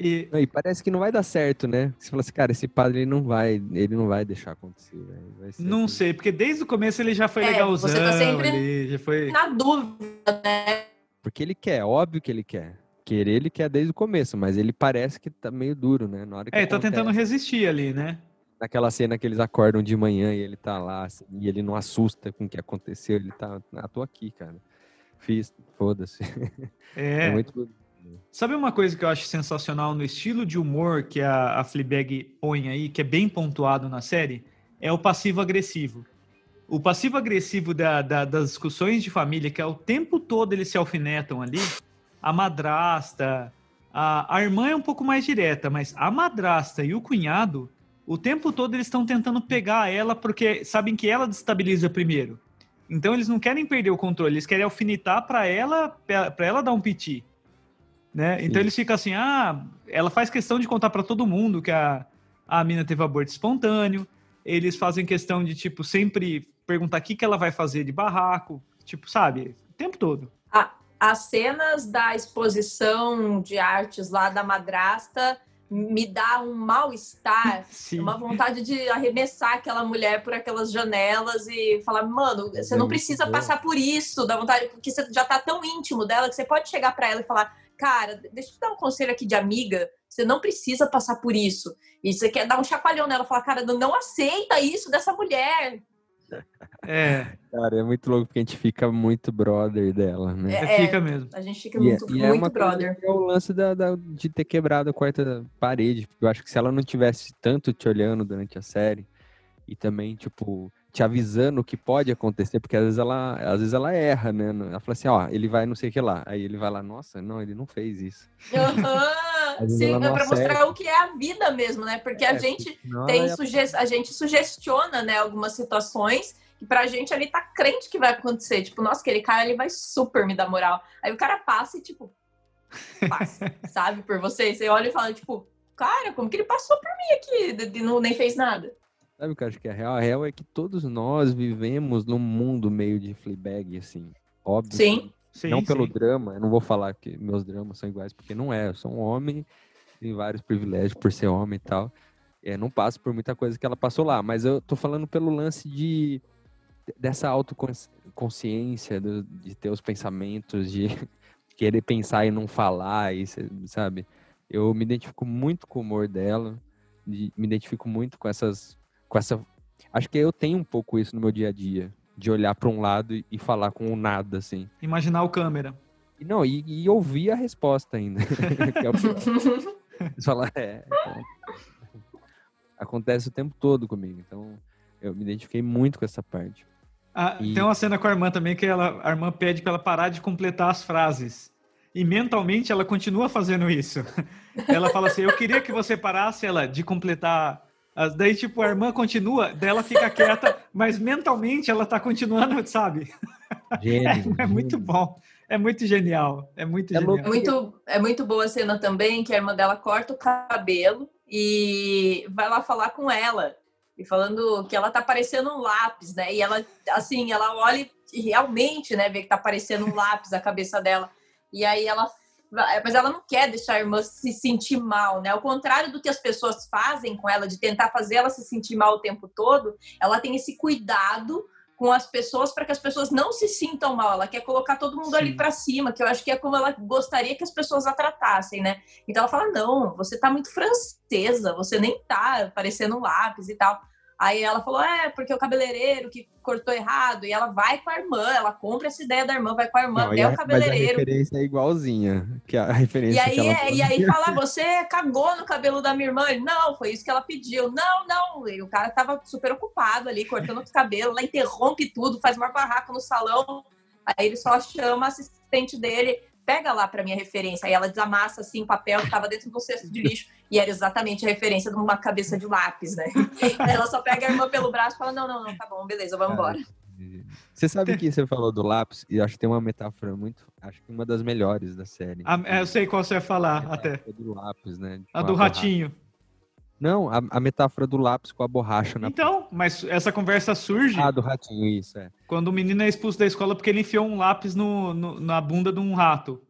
E, E parece que não vai dar certo, né? Você fala assim, cara, esse padre ele não vai, ele não vai deixar acontecer, velho. Vai ser não assim. sei, porque desde o começo ele já foi É, legalzão. você tá sempre- ali, já foi... Na dúvida, né? Porque ele quer, óbvio que ele quer. Querer ele quer desde o começo, mas ele parece que tá meio duro, né? Na hora que É, tá acontece, tentando resistir ali, né? Naquela cena que eles acordam de manhã e ele tá lá, assim, e ele não assusta com o que aconteceu, ele tá, ah, tô aqui, cara. Fiz, foda-se. É. É muito Sabe uma coisa que eu acho sensacional no estilo de humor que a, a Fleabag põe aí, que é bem pontuado na série? É o passivo-agressivo. O passivo-agressivo da- da- das discussões de família, que é o tempo todo eles se alfinetam ali, a madrasta, a, a irmã é um pouco mais direta, mas a madrasta e o cunhado, o tempo todo eles estão tentando pegar ela porque sabem que ela destabiliza primeiro. Então eles não querem perder o controle, eles querem alfinetar para ela, para ela dar um piti. Né? Então eles ficam assim, ah, ela faz questão de contar para todo mundo que a, a mina teve aborto espontâneo. Eles fazem questão de, tipo, sempre perguntar o que, que ela vai fazer de barraco. Tipo, sabe? O tempo todo. As cenas da exposição de artes lá da madrasta me dá um mal-estar, uma vontade de arremessar aquela mulher por aquelas janelas e falar, mano, você não precisa passar por isso, dá vontade, porque você já tá tão íntimo dela que você pode chegar pra ela e falar, cara, deixa eu te dar um conselho aqui de amiga, você não precisa passar por isso. E você quer dar um chacoalhão nela, falar, cara, não aceita isso dessa mulher. É, Cara, é muito louco porque a gente fica muito brother dela, né? É, fica mesmo. A gente fica E é- muito, e é muito uma coisa brother. É o lance da, da- de ter quebrado a quarta parede. Porque eu acho que se ela não tivesse tanto te olhando durante a série e também, tipo, te avisando o que pode acontecer, porque às vezes ela, às vezes ela erra, né? Ela fala assim, ó, ele vai não sei o que lá. Aí ele vai lá, nossa, não, ele não fez isso. Vezes Sim, é não pra mostrar o que é a vida mesmo, né? Porque a É, gente Senão tem ia- suge... a gente sugestiona, né, algumas situações que pra gente ali tá crente que vai acontecer. Tipo, nossa, aquele cara ele vai super me dar moral. Aí o cara passa e, tipo, passa, sabe, por você. E Você olha e fala, tipo, cara, como que ele passou por mim aqui de- de não nem fez nada? Sabe o que eu acho que é real? A real é que todos nós vivemos num mundo meio de Fleabag, assim. Óbvio. Sim. Sim, não pelo sim. drama, eu não vou falar que meus dramas são iguais, porque não é. Eu sou um homem, tenho vários privilégios por ser homem e tal. É, não passo por muita coisa que ela passou lá, mas eu tô falando pelo lance de dessa autoconsciência do- de ter os pensamentos, de querer pensar e não falar, e, sabe? Eu me identifico muito com o humor dela, de- me identifico muito com essas, com essa, acho que eu tenho um pouco isso no meu dia a dia, de olhar para um lado e, falar com o nada, assim. Imaginar o câmera. E não, e, e ouvir a resposta ainda. que é o pior. Você fala, é, então, acontece o tempo todo comigo, então eu me identifiquei muito com essa parte. Ah, E- Tem uma cena com a irmã também que ela, a irmã pede pra ela parar de completar as frases. E mentalmente ela continua fazendo isso. Ela fala assim: Eu queria que você parasse ela de completar. As-" Daí, tipo, a irmã continua, daí ela fica quieta, mas mentalmente ela tá continuando, sabe? Gênio, É, muito bom. É muito genial. É muito É genial. É muito, é muito boa a cena também que a irmã dela corta o cabelo e vai lá falar com ela. E falando que ela tá parecendo um lápis, né? E ela, assim, ela olha e realmente, né, vê que tá parecendo um lápis a cabeça dela. E aí ela. Mas ela não quer deixar a irmã se sentir mal, né? Ao contrário do que as pessoas fazem com ela, de tentar fazer ela se sentir mal o tempo todo, ela tem esse cuidado com as pessoas para que as pessoas não se sintam mal. Ela quer colocar todo mundo ali Sim. para cima, que eu acho que é como ela gostaria que as pessoas a tratassem, né? Então ela fala: "Não, você tá muito francesa, você nem tá parecendo um lápis e tal". Aí ela falou: "É, porque o cabeleireiro que cortou errado". E ela vai com a irmã, ela compra essa ideia da irmã, vai com a irmã Não, até a- o Mas a cabeleireiro. referência é igualzinha. Que a referência E aí, ela é, e aí fala, você cagou no cabelo da minha irmã? Ele, não, foi isso que ela pediu. Não, não. E o cara tava super ocupado ali, cortando o cabelo, lá interrompe tudo, faz uma barraca no salão. Aí ele só chama a assistente dele, pega lá pra minha referência. Aí ela desamassa assim o papel que tava dentro do cesto de lixo. E era exatamente a referência de uma cabeça de lápis, né? Aí ela só pega a irmã pelo braço e fala: não, não, não, tá bom, beleza, vamos embora. Você sabe que você falou do lápis, e acho que tem uma metáfora muito. Acho que uma das melhores da série. A- é, eu sei qual você vai falar, A até. do lápis, né? A do ratinho. Não, a, a metáfora do lápis com a borracha na Então, mas essa conversa surge Ah, do ratinho, isso, é. quando o menino é expulso da escola porque ele enfiou um lápis no, no- na bunda de um rato.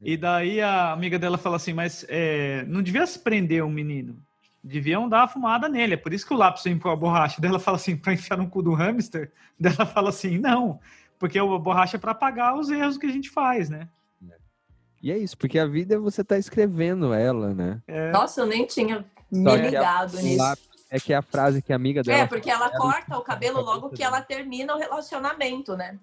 E daí a amiga dela fala assim, mas é, não devia se prender o menino. Deviam dar uma fumada nele. É por isso que o lápis enfiou a borracha. Daí ela fala assim, pra enfiar no cu do hamster. Daí ela fala assim, não, porque a borracha é pra apagar os erros que a gente faz, né? E é isso, porque a vida é você tá escrevendo ela, né? É, Nossa, eu nem tinha me a- ligado o nisso. lápis é que é a frase que a amiga dela. É, porque ela ela- corta o cabelo logo que ela termina o relacionamento, né?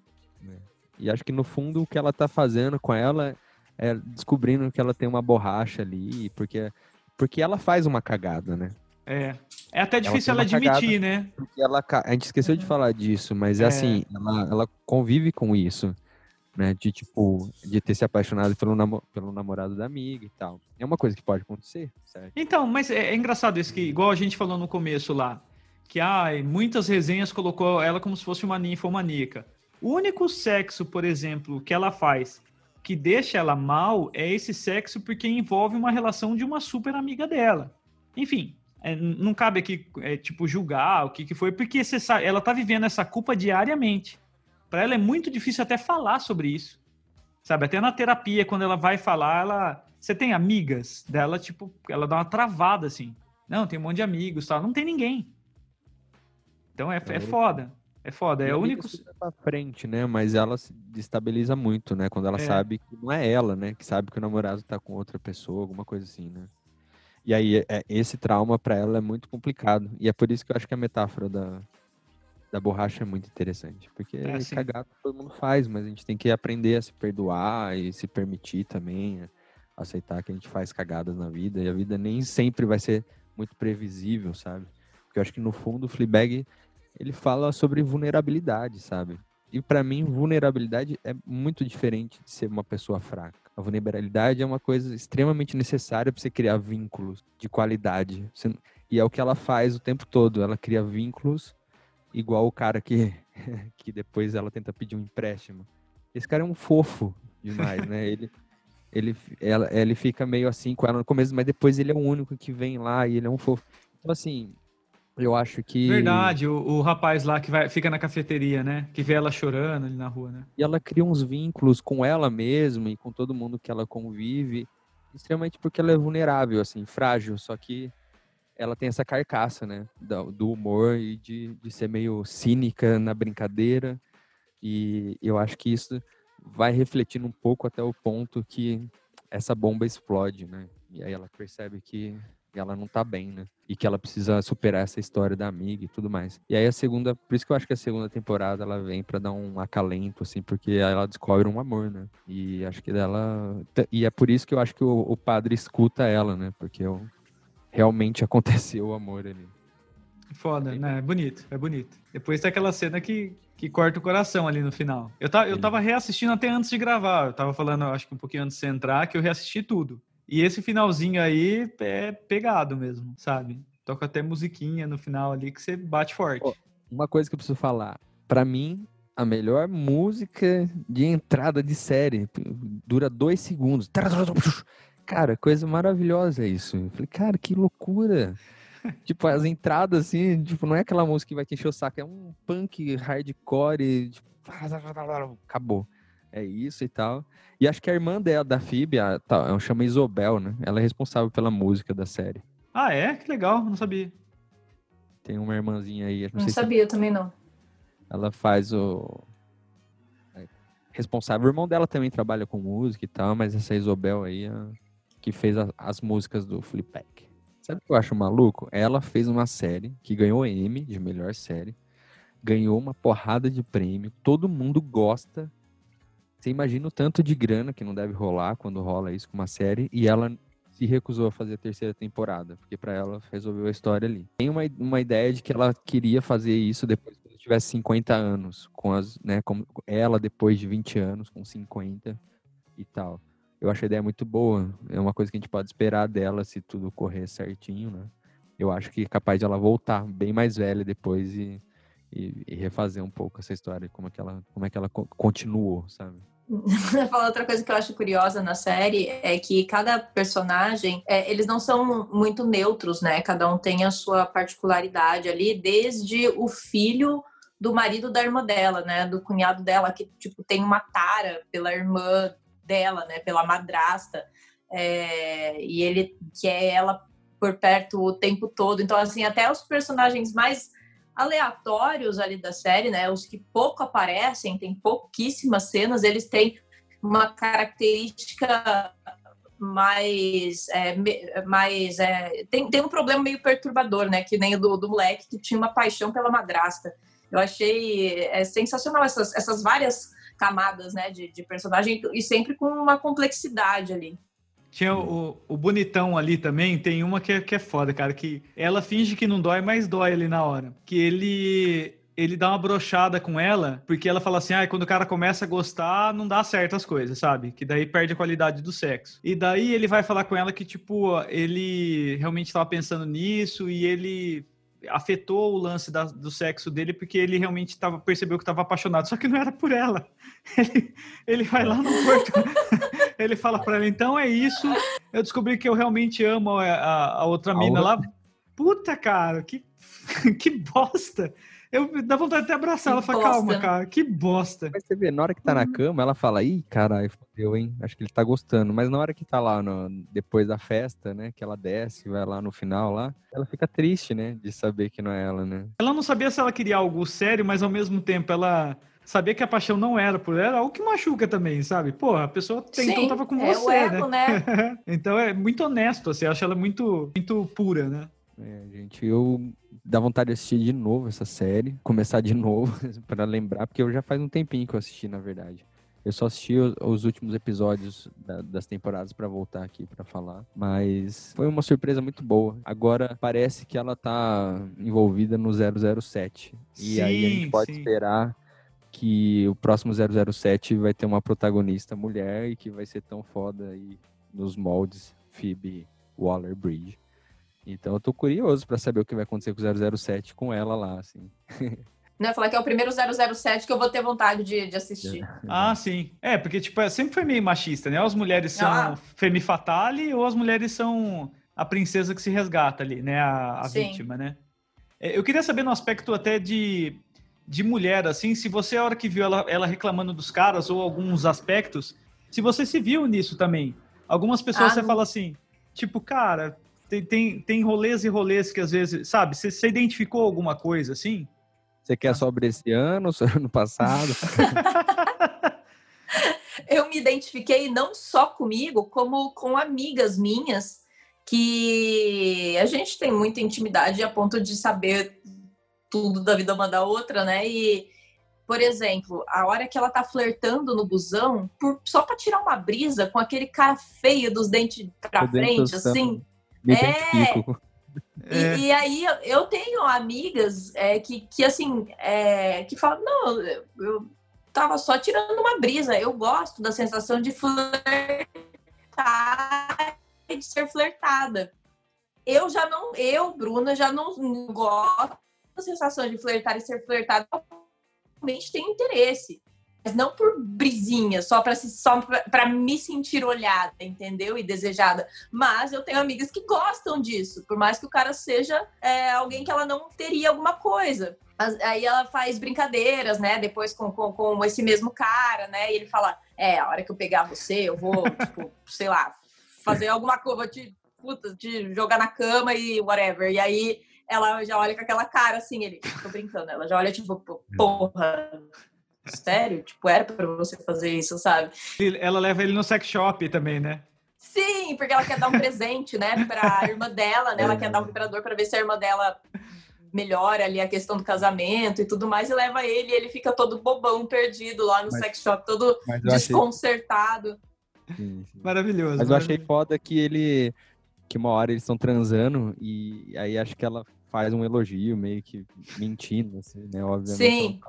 E acho que no fundo o que ela tá fazendo com ela é descobrindo que ela tem uma borracha ali, porque, porque ela faz uma cagada, né? é. É até difícil ela uma admitir, né? Porque ela, a gente esqueceu de falar disso, mas é É. assim, ela, ela convive com isso, né? De tipo, de ter se apaixonado pelo, namo- pelo namorado da amiga e tal. É uma coisa que pode acontecer, certo? Então, mas é, é engraçado isso que, igual a gente falou no começo lá, que ai, muitas resenhas colocou ela como se fosse uma ninfomaníaca. O único sexo, por exemplo, que ela faz que deixa ela mal é esse sexo porque envolve uma relação de uma super amiga dela. Enfim, é, não cabe aqui, é, tipo, julgar o que, que foi, porque sabe, ela tá vivendo essa culpa diariamente. Para ela é muito difícil até falar sobre isso. Sabe, até na terapia, quando ela vai falar, ela. Você tem amigas dela, tipo, ela dá uma travada assim. Não, tem um monte de amigos tal. Não tem ninguém. Então é, é É. foda. É foda. É o único. super pra frente, né? Mas ela se destabiliza muito, né? Quando ela É. sabe que não é ela, né? Que sabe que o namorado tá com outra pessoa, alguma coisa assim, né? E aí, é- esse trauma pra ela é muito complicado. E é por isso que eu acho que a metáfora da, da borracha é muito interessante. Porque É, sim. cagar todo mundo faz, mas a gente tem que aprender a se perdoar e se permitir também, a- aceitar que a gente faz cagadas na vida. E a vida nem sempre vai ser muito previsível, sabe? Porque eu acho que no fundo o Fleabag ele fala sobre vulnerabilidade, sabe? E pra mim, vulnerabilidade é muito diferente de ser uma pessoa fraca. A vulnerabilidade é uma coisa extremamente necessária para você criar vínculos de qualidade. Você- E é o que ela faz o tempo todo. Ela cria vínculos igual o cara que, que depois ela tenta pedir um empréstimo. Esse cara é um fofo demais, né? Ele, ele, ela, ele fica meio assim com ela no começo, mas depois ele é o único que vem lá e ele é um fofo. Então, assim, eu acho que. Verdade, o, o rapaz lá que vai, fica na cafeteria, né? Que vê ela chorando ali na rua, né? E ela cria uns vínculos com ela mesma e com todo mundo que ela convive, extremamente porque ela é vulnerável, assim, frágil, só que ela tem essa carcaça, né? Do, humor e de, de ser meio cínica na brincadeira. E eu acho que isso vai refletindo um pouco até o ponto que essa bomba explode, né? E aí ela percebe que ela não tá bem, né? E que ela precisa superar essa história da amiga e tudo mais. E aí a segunda, por isso que eu acho que a segunda temporada ela vem para dar um acalento, assim, porque ela descobre um amor, né? E acho que dela. E é por isso que eu acho que o, o padre escuta ela, né? Porque eu, realmente aconteceu o amor ali. Foda, né? É bonito, é bonito. Depois tem aquela cena que, que corta o coração ali no final. Eu, tá, eu tava reassistindo até antes de gravar. Eu tava falando, acho que um pouquinho antes de entrar, que eu reassisti tudo. E esse finalzinho aí é pegado mesmo, sabe? Toca até musiquinha no final ali que você bate forte. Uma coisa que eu preciso falar. para mim, a melhor música de entrada de série. Dura dois segundos. Cara, coisa maravilhosa isso. Eu falei, cara, que loucura. tipo, as entradas, assim, tipo, não é aquela música que vai te encher o saco, é um punk hardcore, tipo, acabou. É isso e tal. E acho que a irmã dela, da Phoebe, a, tá, ela chama Isobel, né? Ela é responsável pela música da série. Ah, é? Que legal, não sabia. Tem uma irmãzinha aí. Não, não sabia se... também, não. Ela faz o. É, responsável. O irmão dela também trabalha com música e tal, mas essa Isobel aí é que fez a, as músicas do Fleabag. Sabe o que eu acho maluco? Ela fez uma série que ganhou M de melhor série, ganhou uma porrada de prêmio, todo mundo gosta. Você imagina o tanto de grana que não deve rolar quando rola isso com uma série, e ela se recusou a fazer a terceira temporada, porque para ela resolveu a história ali. Tem uma, uma ideia de que ela queria fazer isso depois que ela tivesse 50 anos, com as, né, como ela depois de 20 anos, com 50 e tal eu acho a ideia muito boa. É uma coisa que a gente pode esperar dela se tudo correr certinho, né? Eu acho que é capaz de ela voltar bem mais velha depois e, e, e refazer um pouco essa história, como é que ela, como é que ela continuou, sabe? Falar outra coisa que eu acho curiosa na série é que cada personagem, é, eles não são muito neutros, né? Cada um tem a sua particularidade ali, desde o filho do marido da irmã dela, né? Do cunhado dela, que, tipo, tem uma tara pela irmã dela, né, pela madrasta, é, e ele quer ela por perto o tempo todo. Então, assim, até os personagens mais aleatórios ali da série, né, os que pouco aparecem, tem pouquíssimas cenas, eles têm uma característica mais é, mais é, tem, tem um problema meio perturbador, né, que nem o do, do moleque que tinha uma paixão pela madrasta. Eu achei é, sensacional essas, essas várias camadas, né, de, de personagem e sempre com uma complexidade ali. Tinha o, o bonitão ali também, tem uma que é, que é foda, cara, que ela finge que não dói, mas dói ali na hora. Que ele ele dá uma brochada com ela, porque ela fala assim: ah, quando o cara começa a gostar, não dá certo as coisas, sabe? Que daí perde a qualidade do sexo. E daí ele vai falar com ela que, tipo, ele realmente estava pensando nisso e ele afetou o lance da, do sexo dele porque ele realmente tava, percebeu que estava apaixonado, só que não era por ela. Ele, ele vai lá no porto, ele fala para ela, então é isso, eu descobri que eu realmente amo a, a, a outra a mina outra... lá. Puta, cara, que, que bosta. Eu dá vontade de até abraçar. Que ela fala, calma, cara, que bosta. Mas você vê, na hora que tá na uhum. cama, ela fala, ih, caralho, fodeu, hein? Acho que ele tá gostando. Mas na hora que tá lá, no, depois da festa, né? Que ela desce, vai lá no final lá, ela fica triste, né? De saber que não é ela, né? Ela não sabia se ela queria algo sério, mas ao mesmo tempo ela sabia que a paixão não era por ela, algo que machuca também, sabe? Pô, a pessoa tem, então tava com é você, ego, né? né? então é muito honesto, você acha ela muito, muito pura, né? É, gente, eu dá vontade de assistir de novo essa série, começar de novo para lembrar, porque eu já faz um tempinho que eu assisti, na verdade. Eu só assisti os, os últimos episódios da, das temporadas para voltar aqui para falar, mas foi uma surpresa muito boa. Agora parece que ela tá envolvida no 007. E sim, aí a gente pode sim. esperar que o próximo 007 vai ter uma protagonista mulher e que vai ser tão foda aí nos moldes Phoebe Waller-Bridge. Então eu tô curioso para saber o que vai acontecer com o 007 com ela lá, assim. Não, falar que é o primeiro 007 que eu vou ter vontade de, de assistir. Ah, sim. É, porque tipo, é, sempre foi meio machista, né? Ou as mulheres são ah. femme fatale ou as mulheres são a princesa que se resgata ali, né? A, a vítima, né? É, eu queria saber no aspecto até de, de mulher, assim, se você, a hora que viu ela, ela reclamando dos caras ou alguns aspectos, se você se viu nisso também. Algumas pessoas ah, você não... fala assim, tipo, cara, Tem, tem, tem rolês e rolês que às vezes, sabe, você, identificou alguma coisa assim? Você quer sobre esse ano, sobre ano passado? eu me identifiquei não só comigo, como com amigas minhas que a gente tem muita intimidade a ponto de saber tudo da vida uma da outra, né? E, por exemplo, a hora que ela tá flertando no busão, por, só para tirar uma brisa com aquele cara feio dos dentes pra frente, assim. Me é. E, e, aí eu tenho amigas é, que, que assim, é, que falam, não, eu tava só tirando uma brisa. Eu gosto da sensação de flertar de ser flertada. Eu já não, eu, Bruna, já não gosto da sensação de flertar e ser flertada. Realmente tenho interesse. Não por brisinha, só para só para me sentir olhada, entendeu? E desejada. Mas eu tenho amigas que gostam disso, por mais que o cara seja é, alguém que ela não teria alguma coisa. Aí ela faz brincadeiras, né? Depois com, com, com, esse mesmo cara, né? E ele fala: É, a hora que eu pegar você, eu vou, tipo, sei lá, fazer alguma coisa, vou te, puta, te jogar na cama e whatever. E aí ela já olha com aquela cara assim, ele, tô brincando, ela já olha tipo, porra. Sério? Tipo, era pra você fazer isso, sabe? Ela leva ele no sex shop também, né? Sim, porque ela quer dar um presente, né, pra irmã dela, né? Ela quer dar um vibrador para ver se a irmã dela melhora ali a questão do casamento e tudo mais, e leva ele, e ele fica todo bobão, perdido lá no mas, sex shop, todo desconcertado. Achei... Sim, sim. Maravilhoso. Mas eu achei foda que ele. Que uma hora eles estão transando e aí acho que ela faz um elogio, meio que mentindo, assim, né? Obviamente. Sim.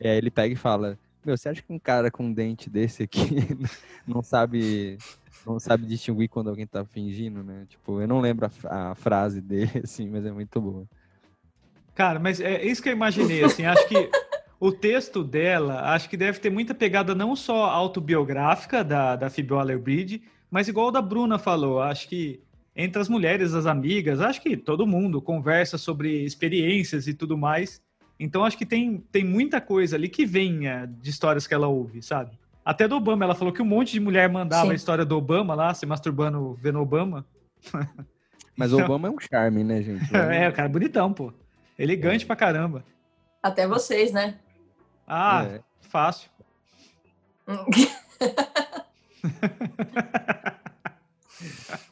E aí ele pega e fala: Meu, você acha que um cara com um dente desse aqui não sabe não sabe distinguir quando alguém tá fingindo, né? Tipo, eu não lembro a, a, frase dele, assim, mas é muito boa. Cara, mas é isso que eu imaginei, assim, acho que o texto dela, acho que deve ter muita pegada não só autobiográfica da, da Phoebe Waller-Bridge, mas igual da Bruna falou, acho que entre as mulheres, as amigas, acho que todo mundo conversa sobre experiências e tudo mais. Então acho que tem, tem muita coisa ali que vem de histórias que ela ouve, sabe? Até do Obama, ela falou que um monte de mulher mandava Sim. a história do Obama lá, se masturbando vendo Obama. Mas o então Obama é um charme, né, gente? É, o cara é bonitão, pô. Elegante é. pra caramba. Até vocês, né? Ah, é. fácil.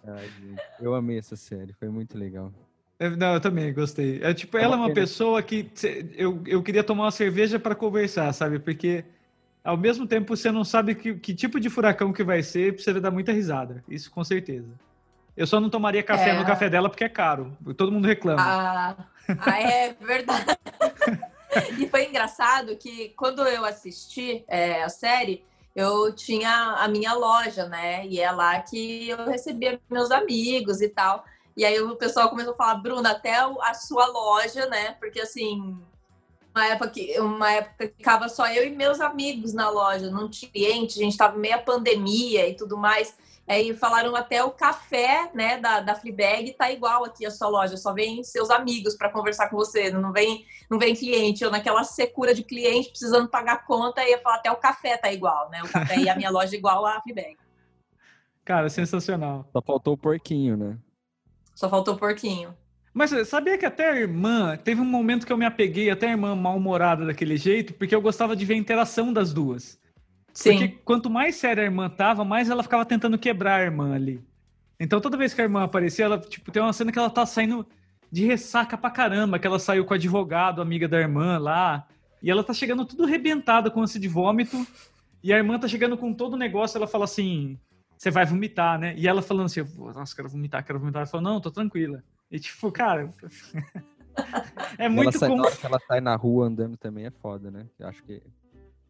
Ai, eu amei essa série, foi muito legal. Não, eu também gostei. É tipo, ela é uma pessoa que eu, eu queria tomar uma cerveja para conversar, sabe? Porque ao mesmo tempo você não sabe que, que tipo de furacão que vai ser, você vai dar muita risada. Isso com certeza. Eu só não tomaria café é... no café dela porque é caro. Todo mundo reclama. Ah, ah é verdade. e foi engraçado que quando eu assisti é, a série, eu tinha a minha loja, né? E é lá que eu recebia meus amigos e tal. E aí o pessoal começou a falar, Bruna, até a sua loja, né? Porque assim, uma época que uma época que ficava só eu e meus amigos na loja, não tinha cliente, a gente tava meio a pandemia e tudo mais. Aí falaram até o café, né, da, da Fleabag tá igual aqui a sua loja, só vem seus amigos para conversar com você, não vem, não vem cliente. Eu naquela secura de cliente precisando pagar conta, ia falar até o café tá igual, né? O café e a minha loja igual a Fleabag. Cara, sensacional. Só faltou o porquinho, né? Só faltou o porquinho. Mas sabia que até a irmã, teve um momento que eu me apeguei até a irmã mal-humorada daquele jeito, porque eu gostava de ver a interação das duas. Sim. Porque quanto mais séria a irmã tava, mais ela ficava tentando quebrar a irmã ali. Então toda vez que a irmã aparecia, ela, tipo, tem uma cena que ela tá saindo de ressaca pra caramba, que ela saiu com o advogado, amiga da irmã lá, e ela tá chegando tudo arrebentada com ânsia de vômito, e a irmã tá chegando com todo o negócio, ela fala assim, você vai vomitar, né? E ela falando assim, nossa, quero vomitar, quero vomitar. Ela falou, não, tô tranquila. E tipo, cara, é muito ela sai, com... ela sai na rua andando também é foda, né? Eu acho que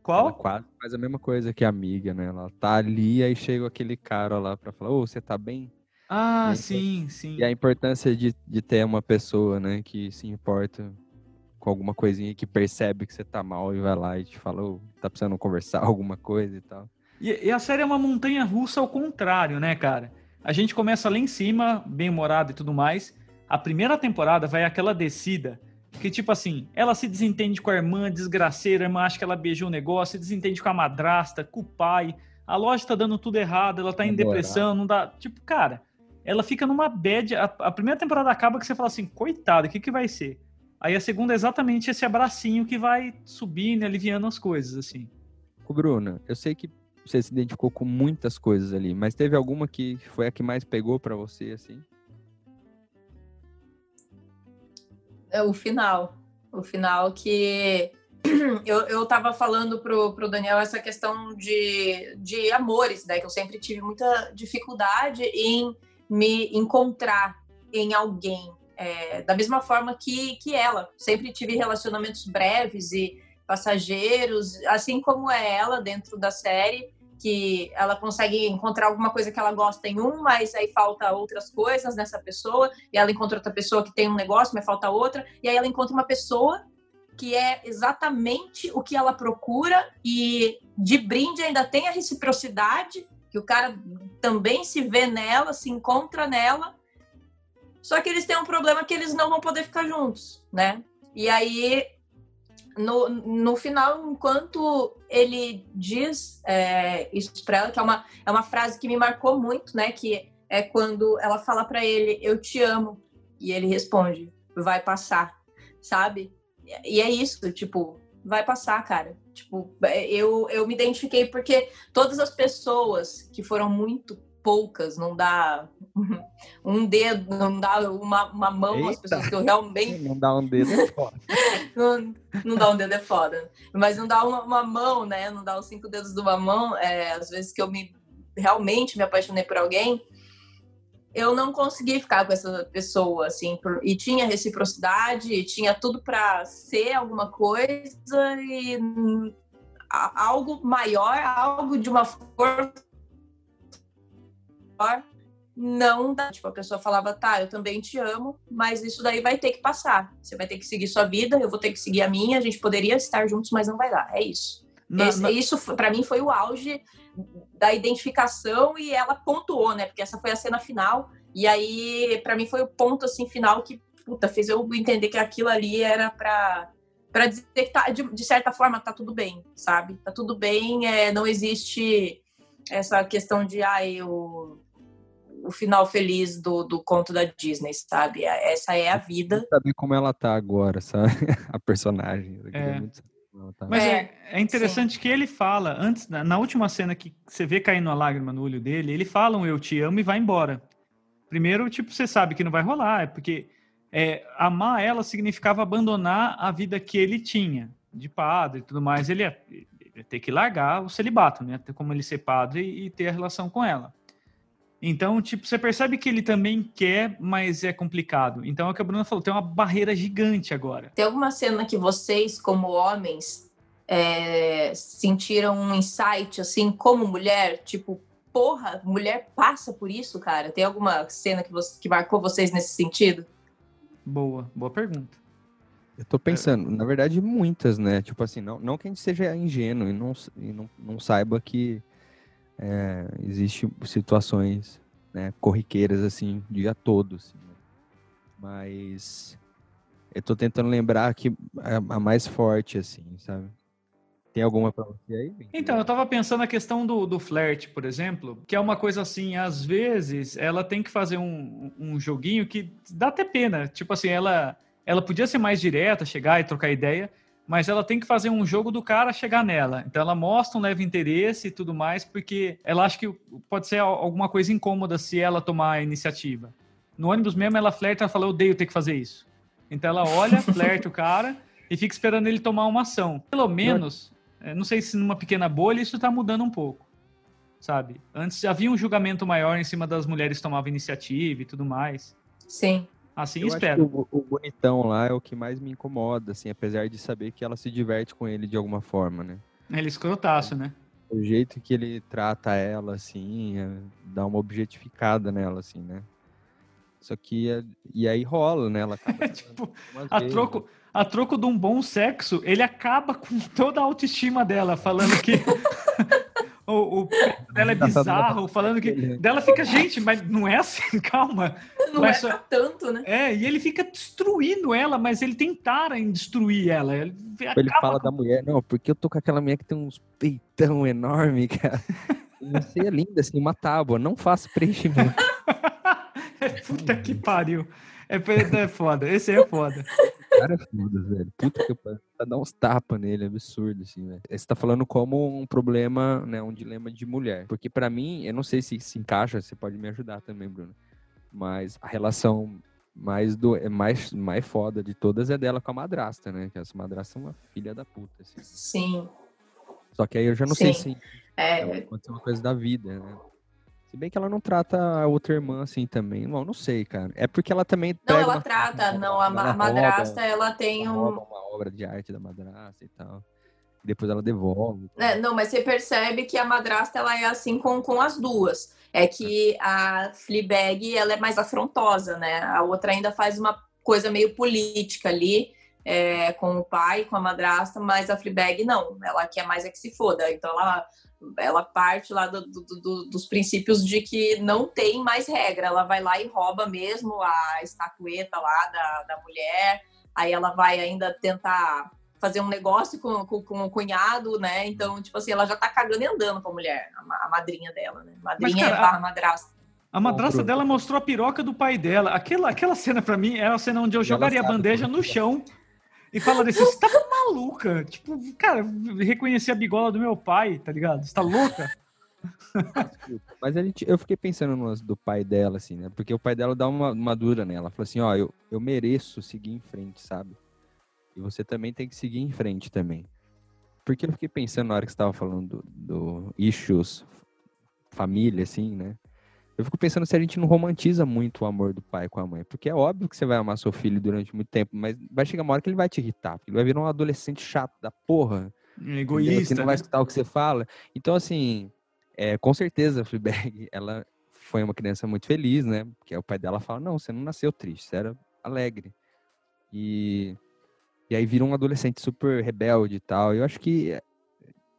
qual? Ela quase faz a mesma coisa que a amiga, né? Ela tá ali, aí chega aquele cara lá pra falar, ô, oh, você tá bem? Ah, sim, sim. E a importância de, de ter uma pessoa, né, que se importa com alguma coisinha, que percebe que você tá mal e vai lá e te fala, ô, oh, tá precisando conversar alguma coisa e tal. E, e, a série é uma montanha russa ao contrário, né, cara? A gente começa lá em cima, bem humorado e tudo mais. A primeira temporada vai aquela descida que, tipo assim, ela se desentende com a irmã, desgraceira, a irmã acha que ela beijou o negócio, se desentende com a madrasta, com o pai, a loja tá dando tudo errado, ela tá em depressão, não dá. Tipo, cara, ela fica numa bad. A, a primeira temporada acaba que você fala assim, coitado, o que, que vai ser? Aí a segunda é exatamente esse abracinho que vai subindo, aliviando as coisas, assim. Bruno, eu sei que você se identificou com muitas coisas ali, mas teve alguma que foi a que mais pegou pra você, assim? É o final. O final que eu, eu tava falando pro, pro Daniel essa questão de, de amores, né? Que eu sempre tive muita dificuldade em me encontrar em alguém. É, da mesma forma que, que ela. Sempre tive relacionamentos breves e passageiros, assim como é ela dentro da série, que ela consegue encontrar alguma coisa que ela gosta em um, mas aí falta outras coisas nessa pessoa, e ela encontra outra pessoa que tem um negócio, mas falta outra, e aí ela encontra uma pessoa que é exatamente o que ela procura e de brinde ainda tem a reciprocidade, que o cara também se vê nela, se encontra nela. Só que eles têm um problema que eles não vão poder ficar juntos, né? E aí no, no final, enquanto ele diz é, isso para ela, que é uma, é uma frase que me marcou muito, né? Que é quando ela fala para ele, eu te amo. E ele responde, vai passar, sabe? E é isso, tipo, vai passar, cara. Tipo, eu, eu me identifiquei porque todas as pessoas que foram muito poucas, não dá um dedo, não dá uma, uma mão Eita. às pessoas que eu realmente. Não dá um dedo é foda. não, não dá um dedo é foda. Mas não dá uma, uma mão, né? Não dá os cinco dedos de uma mão. É, às vezes que eu me realmente me apaixonei por alguém, eu não consegui ficar com essa pessoa, assim, por- e tinha reciprocidade, e tinha tudo para ser alguma coisa e algo maior, algo de uma força não dá. Tipo, a pessoa falava, tá, eu também te amo, mas isso daí vai ter que passar. Você vai ter que seguir sua vida, eu vou ter que seguir a minha, a gente poderia estar juntos, mas não vai dar. É isso. Na- Esse- na- Isso, para mim, foi o auge da identificação e ela pontuou, né? Porque essa foi a cena final. E aí, para mim, foi o ponto assim final que puta, fez eu entender que aquilo ali era pra, pra dizer que tá, de, de certa forma tá tudo bem, sabe? Tá tudo bem, é, não existe essa questão de ai, o, o final feliz do, do conto da Disney, sabe? Essa é a vida. saber como ela tá agora, sabe? A personagem. É. tá. Mas é, É, é interessante que ele fala, antes, na, na última cena que você vê caindo a lágrima no olho dele, ele fala um eu te amo e vai embora. Primeiro, tipo, você sabe que não vai rolar, é porque é, amar ela significava abandonar a vida que ele tinha, de padre e tudo mais. Ele ia, ele ia ter que largar o celibato, né? Ter como ele ser padre e, e ter a relação com ela. Então, tipo, você percebe que ele também quer, mas é complicado. Então, é o que a Bruna falou, tem uma barreira gigante agora. Tem alguma cena que vocês, como homens, é, sentiram um insight, assim, como mulher? Tipo, porra, mulher passa por isso, cara? Tem alguma cena que, você, que marcou vocês nesse sentido? Boa, boa pergunta. Eu tô pensando, na verdade, muitas, né? Tipo assim, não, não que a gente seja ingênuo e não, e não, não saiba que é, existe situações né, corriqueiras, assim, o dia todo, assim, né? Mas eu tô tentando lembrar que a, mais forte, assim, sabe? Tem alguma pra você aí? Então, eu tava pensando a questão do, do flerte, por exemplo, que é uma coisa assim, às vezes ela tem que fazer um, um joguinho que dá até pena. Tipo assim, ela, ela podia ser mais direta, chegar e trocar ideia, mas ela tem que fazer um jogo do cara chegar nela. Então ela mostra um leve interesse e tudo mais, porque ela acha que pode ser al- alguma coisa incômoda se ela tomar a iniciativa. No ônibus mesmo, ela flerta e fala, eu odeio ter que fazer isso. Então ela olha, flerta o cara e fica esperando ele tomar uma ação. Pelo menos, é, não sei se numa pequena bolha isso tá mudando um pouco, sabe? Antes havia um julgamento maior em cima das mulheres que tomavam iniciativa e tudo mais. Sim. Assim Eu acho espero. que o, o bonitão lá é o que mais me incomoda, assim, apesar de saber que ela se diverte com ele de alguma forma, né? Ele escrotaço, né? O jeito que ele trata ela, assim, é, dá uma objetificada nela, assim, né? Só que, é- e aí rola, né? Ela acaba tipo, a vezes. troco, a troco de um bom sexo, ele acaba com toda a autoestima dela, falando que o, o peito dela é ela bizarro, falando que dela fica, gente, mas não é assim, calma. Não Mas é só- pra tanto, né? É, e ele fica destruindo ela, mas ele tem tara em destruir ela. Ele, Ele fala com- da mulher, não, porque eu tô com aquela mulher que tem uns peitão enorme, cara. Você é linda, assim, uma tábua, não faça preenchimento. Puta que pariu. É, é foda. Esse aí é foda. Cara é foda, velho. Puta que pariu. Tá dar uns tapas nele, absurdo, assim, velho. Você tá falando como um problema, né? Um dilema de mulher. Porque pra mim, eu não sei se se encaixa, você pode me ajudar também, Bruno. Mas a relação mais, do, é mais, mais foda de todas é dela com a madrasta, né? Que essa madrasta é uma filha da puta, assim. Sim. Só que aí eu já não Sim. sei se É, ser uma coisa da vida, né? Se bem que ela não trata a outra irmã assim também. Não, não sei, cara. É porque ela também. não, ela uma- trata, não, a, ma- madrasta, ela tem ela um. uma obra de arte da madrasta e tal. E depois ela devolve. É, não, mas você percebe que a madrasta ela é assim com, com as duas. É que a Fleabag ela é mais afrontosa, né? A outra ainda faz uma coisa meio política ali é, com o pai, com a madrasta, mas a Fleabag não. Ela quer mais é que se foda. Então ela, ela parte lá do- do- do- dos princípios de que não tem mais regra. Ela vai lá e rouba mesmo a estatueta lá da, da mulher. Aí ela vai ainda tentar fazer um negócio com, com, com o cunhado, né? Então, tipo assim, ela já tá cagando e andando com a mulher, a, a madrinha dela, né? Madrinha cara, é barra madrasta. A madrasta dela mostrou a piroca do pai dela. Aquela, aquela cena pra mim é a cena onde eu jogaria a bandeja no é. E falaria assim: você tá maluca? Tipo, cara, reconheci a bigola do meu pai, tá ligado? Você tá louca? Mas a gente, eu fiquei pensando no do pai dela, assim, né? Porque o pai dela dá uma, uma dura nela. Ela falou assim, ó, eu, eu mereço seguir em frente, sabe? E você também tem que seguir em frente também. Porque eu fiquei pensando na hora que você estava falando do, do issues família, assim, né? Eu fico pensando se a gente não romantiza muito o amor do pai com a mãe. Porque é óbvio que você vai amar seu filho durante muito tempo, mas vai chegar uma hora que ele vai te irritar. Porque ele vai virar um adolescente chato da porra. Que Egoísta. não vai né? escutar o que você fala. Então, assim, é, com certeza a Fleabag, ela foi uma criança muito feliz, né? Porque o pai dela fala, não, você não nasceu triste, você era alegre. E, e aí vira um adolescente super rebelde e tal. Eu acho que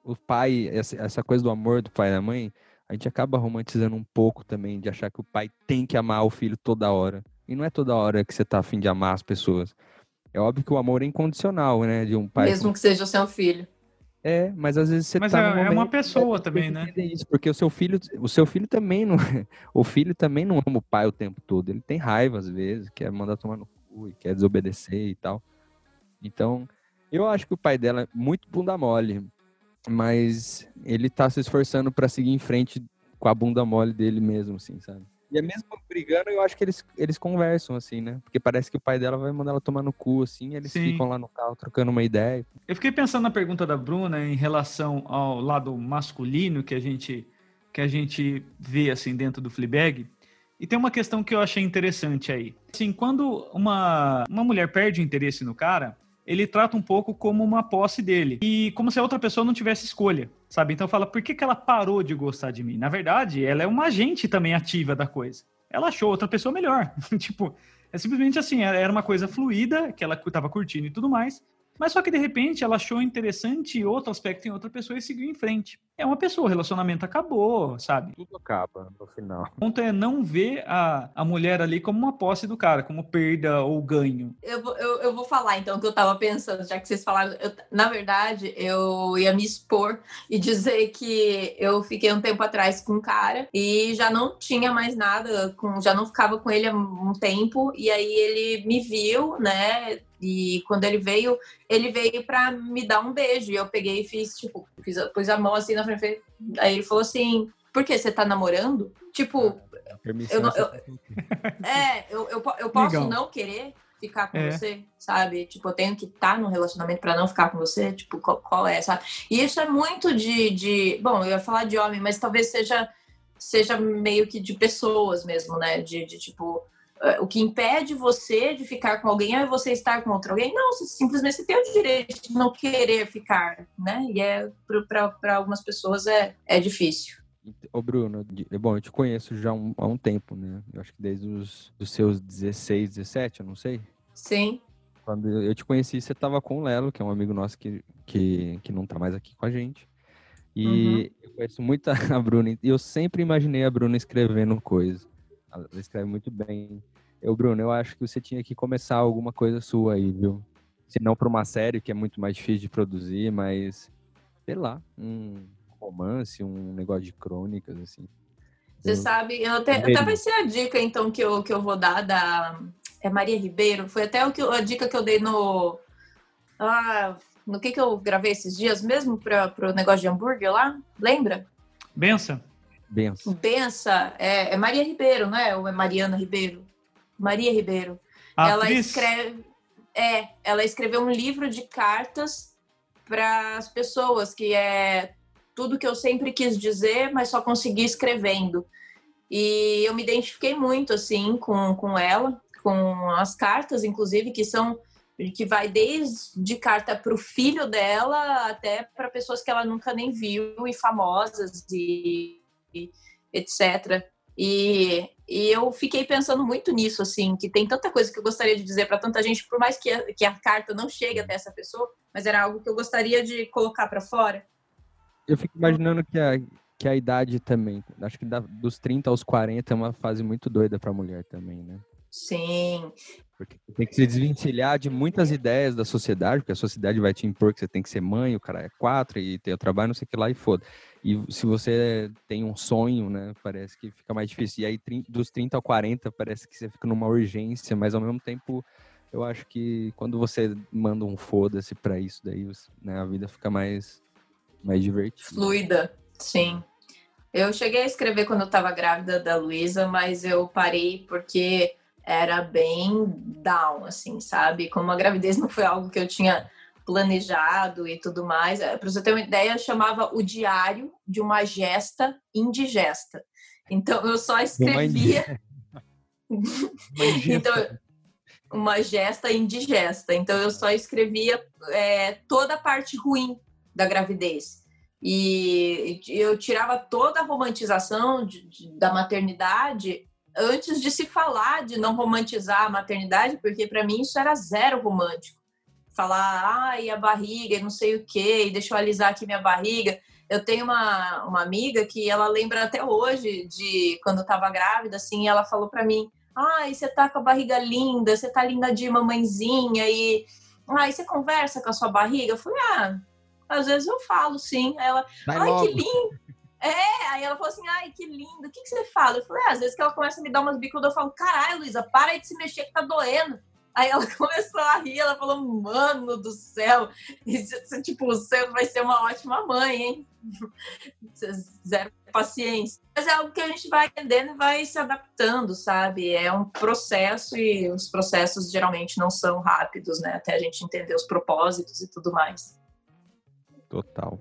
o pai, essa, essa coisa do amor do pai e da mãe, a gente acaba romantizando um pouco também, de achar que o pai tem que amar o filho toda hora. E não é toda hora que você tá afim de amar as pessoas. É óbvio que o amor é incondicional, né? De um pai com Mesmo que seja seu filho. é, mas às vezes você Mas tá é- num é uma pessoa tem também, né? Isso, porque o seu filho, o seu filho também não, o filho também não ama o pai o tempo todo. Ele tem raiva às vezes, quer mandar tomar no cu, e quer desobedecer e tal. Então, eu acho que o pai dela é muito bunda mole, mas ele tá se esforçando pra seguir em frente com a bunda mole dele mesmo, assim, sabe? E é mesmo brigando, eu acho que eles, eles conversam, assim, né? Porque parece que o pai dela vai mandar ela tomar no cu, assim, eles Sim. ficam lá no carro trocando uma ideia. Eu fiquei pensando na pergunta da Bruna em relação ao lado masculino que a gente que a gente vê assim dentro do Fleabag. E tem uma questão que eu achei interessante aí. Assim, quando uma, uma mulher perde o interesse no cara, ele trata um pouco como uma posse dele. E como se a outra pessoa não tivesse escolha, sabe? Então fala, por que, que ela parou de gostar de mim? Na verdade, ela é uma agente também ativa da coisa. Ela achou outra pessoa melhor. tipo, é simplesmente assim, era uma coisa fluida, que ela tava curtindo e tudo mais. Mas só que de repente ela achou interessante outro aspecto em outra pessoa e seguiu em frente. É uma pessoa, o relacionamento acabou, sabe? Tudo acaba no final. O ponto é não ver a, a mulher ali como uma posse do cara, como perda ou ganho. Eu vou, eu, eu vou falar então o que eu tava pensando, já que vocês falaram. Eu- na verdade, eu ia me expor e dizer que eu fiquei um tempo atrás com um cara e já não tinha mais nada, com, já não ficava com ele há um tempo. E aí ele me viu, né? E quando ele veio, ele veio pra me dar um beijo. E eu peguei e fiz, tipo, fiz, pus a mão assim na falei- Aí ele falou assim: por que você tá namorando? Tipo, A permissão Eu não- é eu- é, eu, eu, eu posso Legal. não querer ficar com É. você, sabe? Tipo, eu tenho que estar num relacionamento pra não ficar com você, tipo, qual, qual é, sabe? E isso é muito de, de. Bom, eu ia falar de homem, mas talvez seja, seja meio que de pessoas mesmo, né? De, de tipo. Eh, O que impede você de ficar com alguém é você estar com outro alguém. Não, você, simplesmente você tem o direito de não querer ficar, né? E é para algumas pessoas é, é difícil. Ô, Bruno, bom, eu te conheço já há um, há um tempo, né? Eu acho que desde os dos seus 16, 17, eu não sei. Sim. Quando eu te conheci, você tava com o Lelo, que é um amigo nosso que, que, que não tá mais aqui com a gente. E eu conheço muito a a Bruna, e eu sempre imaginei a Bruna escrevendo coisa. Ela escreve muito bem. Eu, Bruno, eu acho que você tinha que começar alguma coisa sua aí, viu? Se não para uma série, que é muito mais difícil de produzir, mas sei lá, um romance, um negócio de crônicas, assim. Você Eu- sabe, eu até, até vai ser a dica, então, que eu, que eu vou dar da. É Maria Ribeiro? Foi até o que, eu- a dica que eu dei no. Ah, no que, que eu gravei esses dias mesmo para o negócio de hambúrguer lá? Lembra? Benção. Benção. Pensa, é, é Maria Ribeiro, não é? Ou é Mariana Ribeiro? Maria Ribeiro. A ela atriz, escreve. É, ela escreveu um livro de cartas para as pessoas, que é tudo que eu sempre quis dizer, mas só consegui escrevendo. E eu me identifiquei muito, assim, com, com ela, com as cartas, inclusive, que são. que vai desde carta para o filho dela até para pessoas que ela nunca nem viu e famosas e, etc. E, e eu fiquei pensando muito nisso, assim, que tem tanta coisa que eu gostaria de dizer para tanta gente, por mais que a, que a carta não chegue até essa pessoa, mas era algo que eu gostaria de colocar para fora. Eu fico imaginando que a, que a idade também, acho que da- dos 30 aos 40 é uma fase muito doida pra mulher também, né? Sim, Porque você tem que se desvencilhar de muitas ideias da sociedade, porque a sociedade vai te impor que você tem que ser mãe, o cara é quatro, e ter o trabalho, não sei o que lá, e foda. E se você tem um sonho, né, parece que fica mais difícil. E aí, dos 30 ao 40, parece que você fica numa urgência, mas ao mesmo tempo, eu acho que quando você manda um foda-se pra isso, daí né, a vida fica mais, mais divertida. fluida, sim. Eu cheguei a escrever quando eu estava grávida da Luísa, mas eu parei porque era bem down, assim, sabe? Como a gravidez não foi algo que eu tinha planejado e tudo mais. Para você ter uma ideia, chamava o diário de uma gesta indigesta. Então eu só escrevia então, uma gesta indigesta. Então, eu só escrevia é, toda a parte ruim da gravidez. E eu tirava toda a romantização de- de- da maternidade antes de se falar de não romantizar a maternidade, porque para mim isso era zero romântico. Falar, ai, a barriga, e não sei o quê, deixa eu alisar aqui minha barriga. Eu tenho uma, uma amiga que ela lembra até hoje de quando eu estava grávida, assim, ela falou para mim: Ai, você tá com a barriga linda, você tá linda de mamãezinha e. Ai, você conversa com a sua barriga? Eu falei, ah, às vezes eu falo, sim. Ela, Vai ai, logo. que lindo. É, aí ela falou assim, ai, que lindo. O que, que você fala? Eu falei, ah, às vezes que ela começa a me dar umas bicudas, eu falo, caralho, Luísa, para de se mexer que tá doendo. Aí ela começou a rir, ela falou, mano do céu, isso, tipo, você vai ser uma ótima mãe, hein? Zero paciência. Mas é algo que a gente vai entendendo e vai se adaptando, sabe? É um processo e os processos geralmente não são rápidos, né? Até a gente entender os propósitos e tudo mais. Total.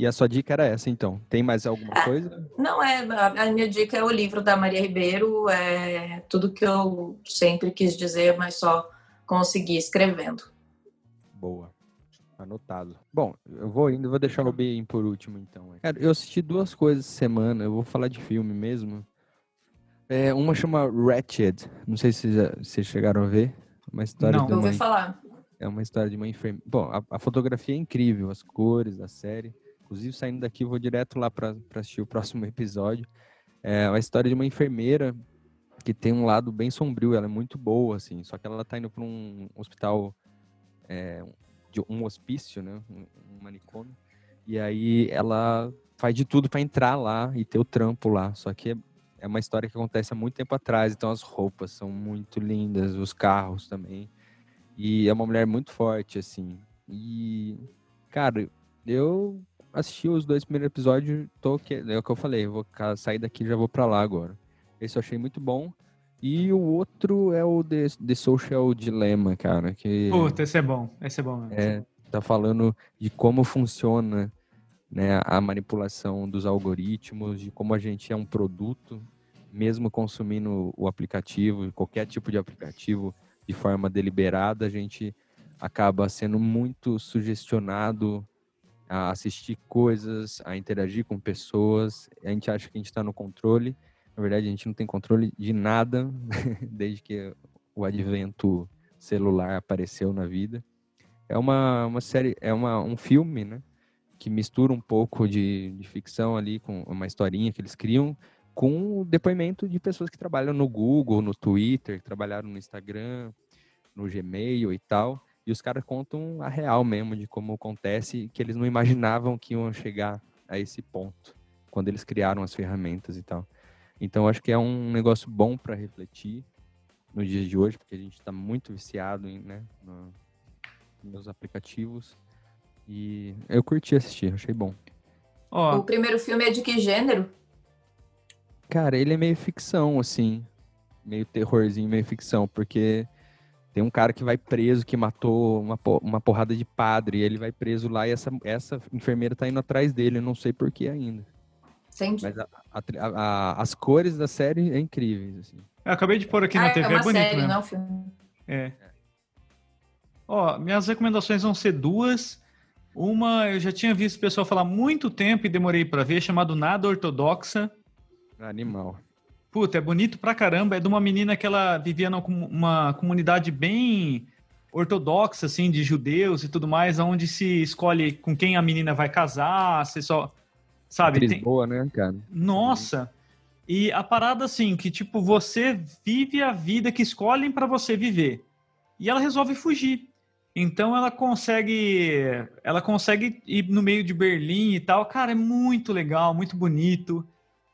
E a sua dica era essa, então? Tem mais alguma Ah. coisa? Não é, a minha dica é o livro da Maria Ribeiro, é tudo que eu sempre quis dizer, mas só consegui escrevendo. Boa. Anotado. Bom, eu vou indo, vou deixar o B por último, então. Cara, eu assisti duas coisas essa semana, eu vou falar de filme mesmo. É, uma chama Ratched, não sei se vocês chegaram a ver. Uma história Não. de Eu uma ouvi falar. É uma história de uma enfermeira. Bom, a, a fotografia é incrível, as cores da série. Inclusive, saindo daqui, vou direto lá para assistir o próximo episódio. É uma história de uma enfermeira que tem um lado bem sombrio. Ela é muito boa, assim. Só que ela tá indo para um hospital, é, um hospício, né? Um, manicômio. E aí ela faz de tudo para entrar lá e ter o trampo lá. Só que é uma história que acontece há muito tempo atrás. Então as roupas são muito lindas, os carros também. E é uma mulher muito forte, assim. E, cara, eu assisti os dois primeiros episódios, tô que, é o que eu falei, vou sair daqui já vou pra lá agora. Esse eu achei muito bom. E o outro é o The, The Social Dilemma, cara, que Puta, esse é bom. Esse é bom. mesmo. é, tá falando de como funciona né, a manipulação dos algoritmos, de como a gente é um produto, mesmo consumindo o aplicativo, qualquer tipo de aplicativo, de forma deliberada, a gente acaba sendo muito sugestionado a assistir coisas, a interagir com pessoas. A gente acha que a gente está no controle. Na verdade, a gente não tem controle de nada desde que o advento celular apareceu na vida. É uma, uma série, é uma, um filme, né? Que mistura um pouco de, de ficção ali com uma historinha que eles criam com depoimento de pessoas que trabalham no Google, no Twitter, que trabalharam no Instagram, no Gmail e tal. E os caras contam a real mesmo de como acontece, que eles não imaginavam que iam chegar a esse ponto. quando eles criaram as ferramentas e tal. Então, acho que é um negócio bom para refletir nos dias de hoje, porque a gente está muito viciado em, né, no, nos aplicativos. E eu curti assistir, achei bom. Ó, O primeiro filme é de que gênero? Cara, ele é meio ficção, assim. Meio terrorzinho, meio ficção, porque tem um cara que vai preso, que matou uma, uma porrada de padre, e ele vai preso lá e essa, essa enfermeira tá indo atrás dele, eu não sei por que ainda. Entendi. Mas a- a a- as cores da série é incríveis, assim. eu acabei de pôr aqui ah, na é TV, é, uma bonito série, mesmo. não é filme. É. Ó, minhas recomendações vão ser duas. Uma eu já tinha visto o pessoal falar há muito tempo e demorei pra ver, chamado Nada Ortodoxa. Animal. Puta, é bonito pra caramba. É de uma menina que ela vivia numa comunidade bem ortodoxa, assim, de judeus e tudo mais, onde se escolhe com quem a menina vai casar, você só. Sabe? Tem- boa, né, cara? Nossa! E a parada assim, que tipo, você vive a vida que escolhem pra você viver. E ela resolve fugir. Então ela consegue, ela consegue ir no meio de Berlim e tal. Cara, é muito legal, muito bonito.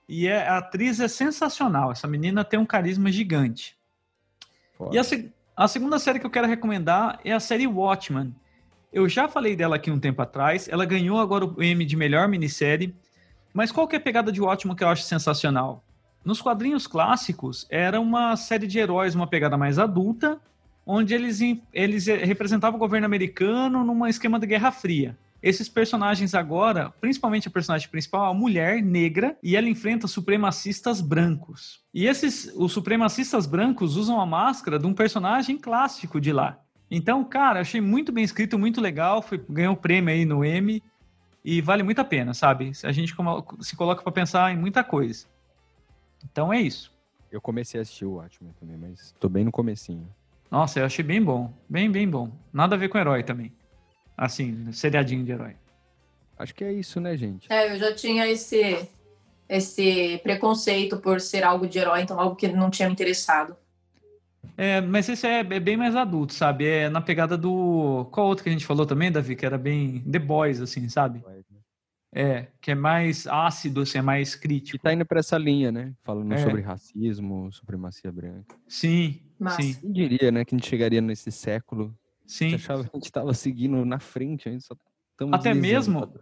E é- a atriz é sensacional. Essa menina tem um carisma gigante. Foda. E a, a segunda série que eu quero recomendar é a série Watchmen. Eu já falei dela aqui um tempo atrás. Ela ganhou agora o Emmy de melhor minissérie. Mas qual que é a pegada de Watchmen que eu acho sensacional? Nos quadrinhos clássicos, era uma série de heróis, uma pegada mais adulta, onde eles, eles representavam o governo americano num esquema de Guerra Fria. Esses personagens agora, principalmente a personagem principal, é uma mulher negra e ela enfrenta supremacistas brancos. E esses, os supremacistas brancos usam a máscara de um personagem clássico de lá. Então, cara, achei muito bem escrito, muito legal, foi, ganhou o prêmio aí no Emmy e vale muito a pena, sabe? A gente se coloca para pensar em muita coisa. Então é isso. Eu comecei a assistir o Watchmen também, mas tô bem no comecinho. Nossa, eu achei bem bom, bem, bem bom. Nada a ver com herói também. Assim, seriadinho de herói. Acho que é isso, né, gente? É, eu já tinha esse, esse preconceito por ser algo de herói, então algo que não tinha me interessado. É, mas esse é, é bem mais adulto, sabe? É na pegada do. Qual outro que a gente falou também, Davi? Que era bem The Boys, assim, sabe? É, que é mais ácido, assim, é mais crítico. tá indo pra essa linha, né? Falando É. sobre racismo, supremacia branca. Sim, Massa. sim, Quem diria, né, que a gente chegaria nesse século? A sim. gente achava que a gente tava seguindo na frente, a gente só estamos Até mesmo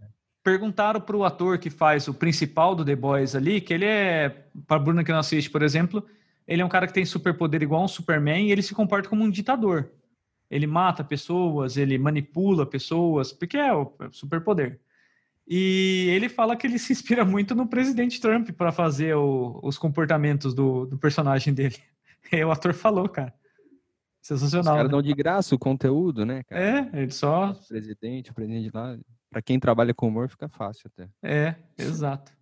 perguntaram pro ator que faz o principal do The Boys ali, que ele é, pra Bruna que não assiste, por exemplo, ele é um cara que tem superpoder igual um Superman e ele se comporta como um ditador. Ele mata pessoas, ele manipula pessoas, porque é o o superpoder. E ele fala que ele se inspira muito no presidente Trump para fazer o- os comportamentos do, do personagem dele. O ator falou, cara. Os Sensacional. caras né? dão de graça o conteúdo, né, cara? É, ele só. O presidente, o presidente lá. Pra quem trabalha com humor, fica fácil até. É, exato.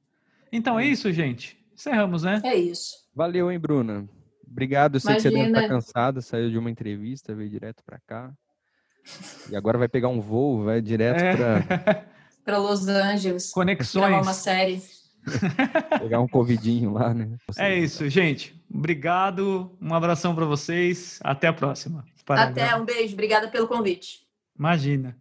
Então é isso, gente. Encerramos, né? É isso. Valeu, hein, Bruna? Obrigado. Eu sei que você deve estar Imagina. cansada, saiu de uma entrevista, veio direto pra cá. E agora vai pegar um voo, vai direto É. pra Para Los Angeles. Gravar uma Conexões. série. pegar um covidinho lá, né? É isso, gente. Obrigado. Um abração para vocês. Até a próxima. Para- Até, um beijo. Obrigada pelo convite. Imagina.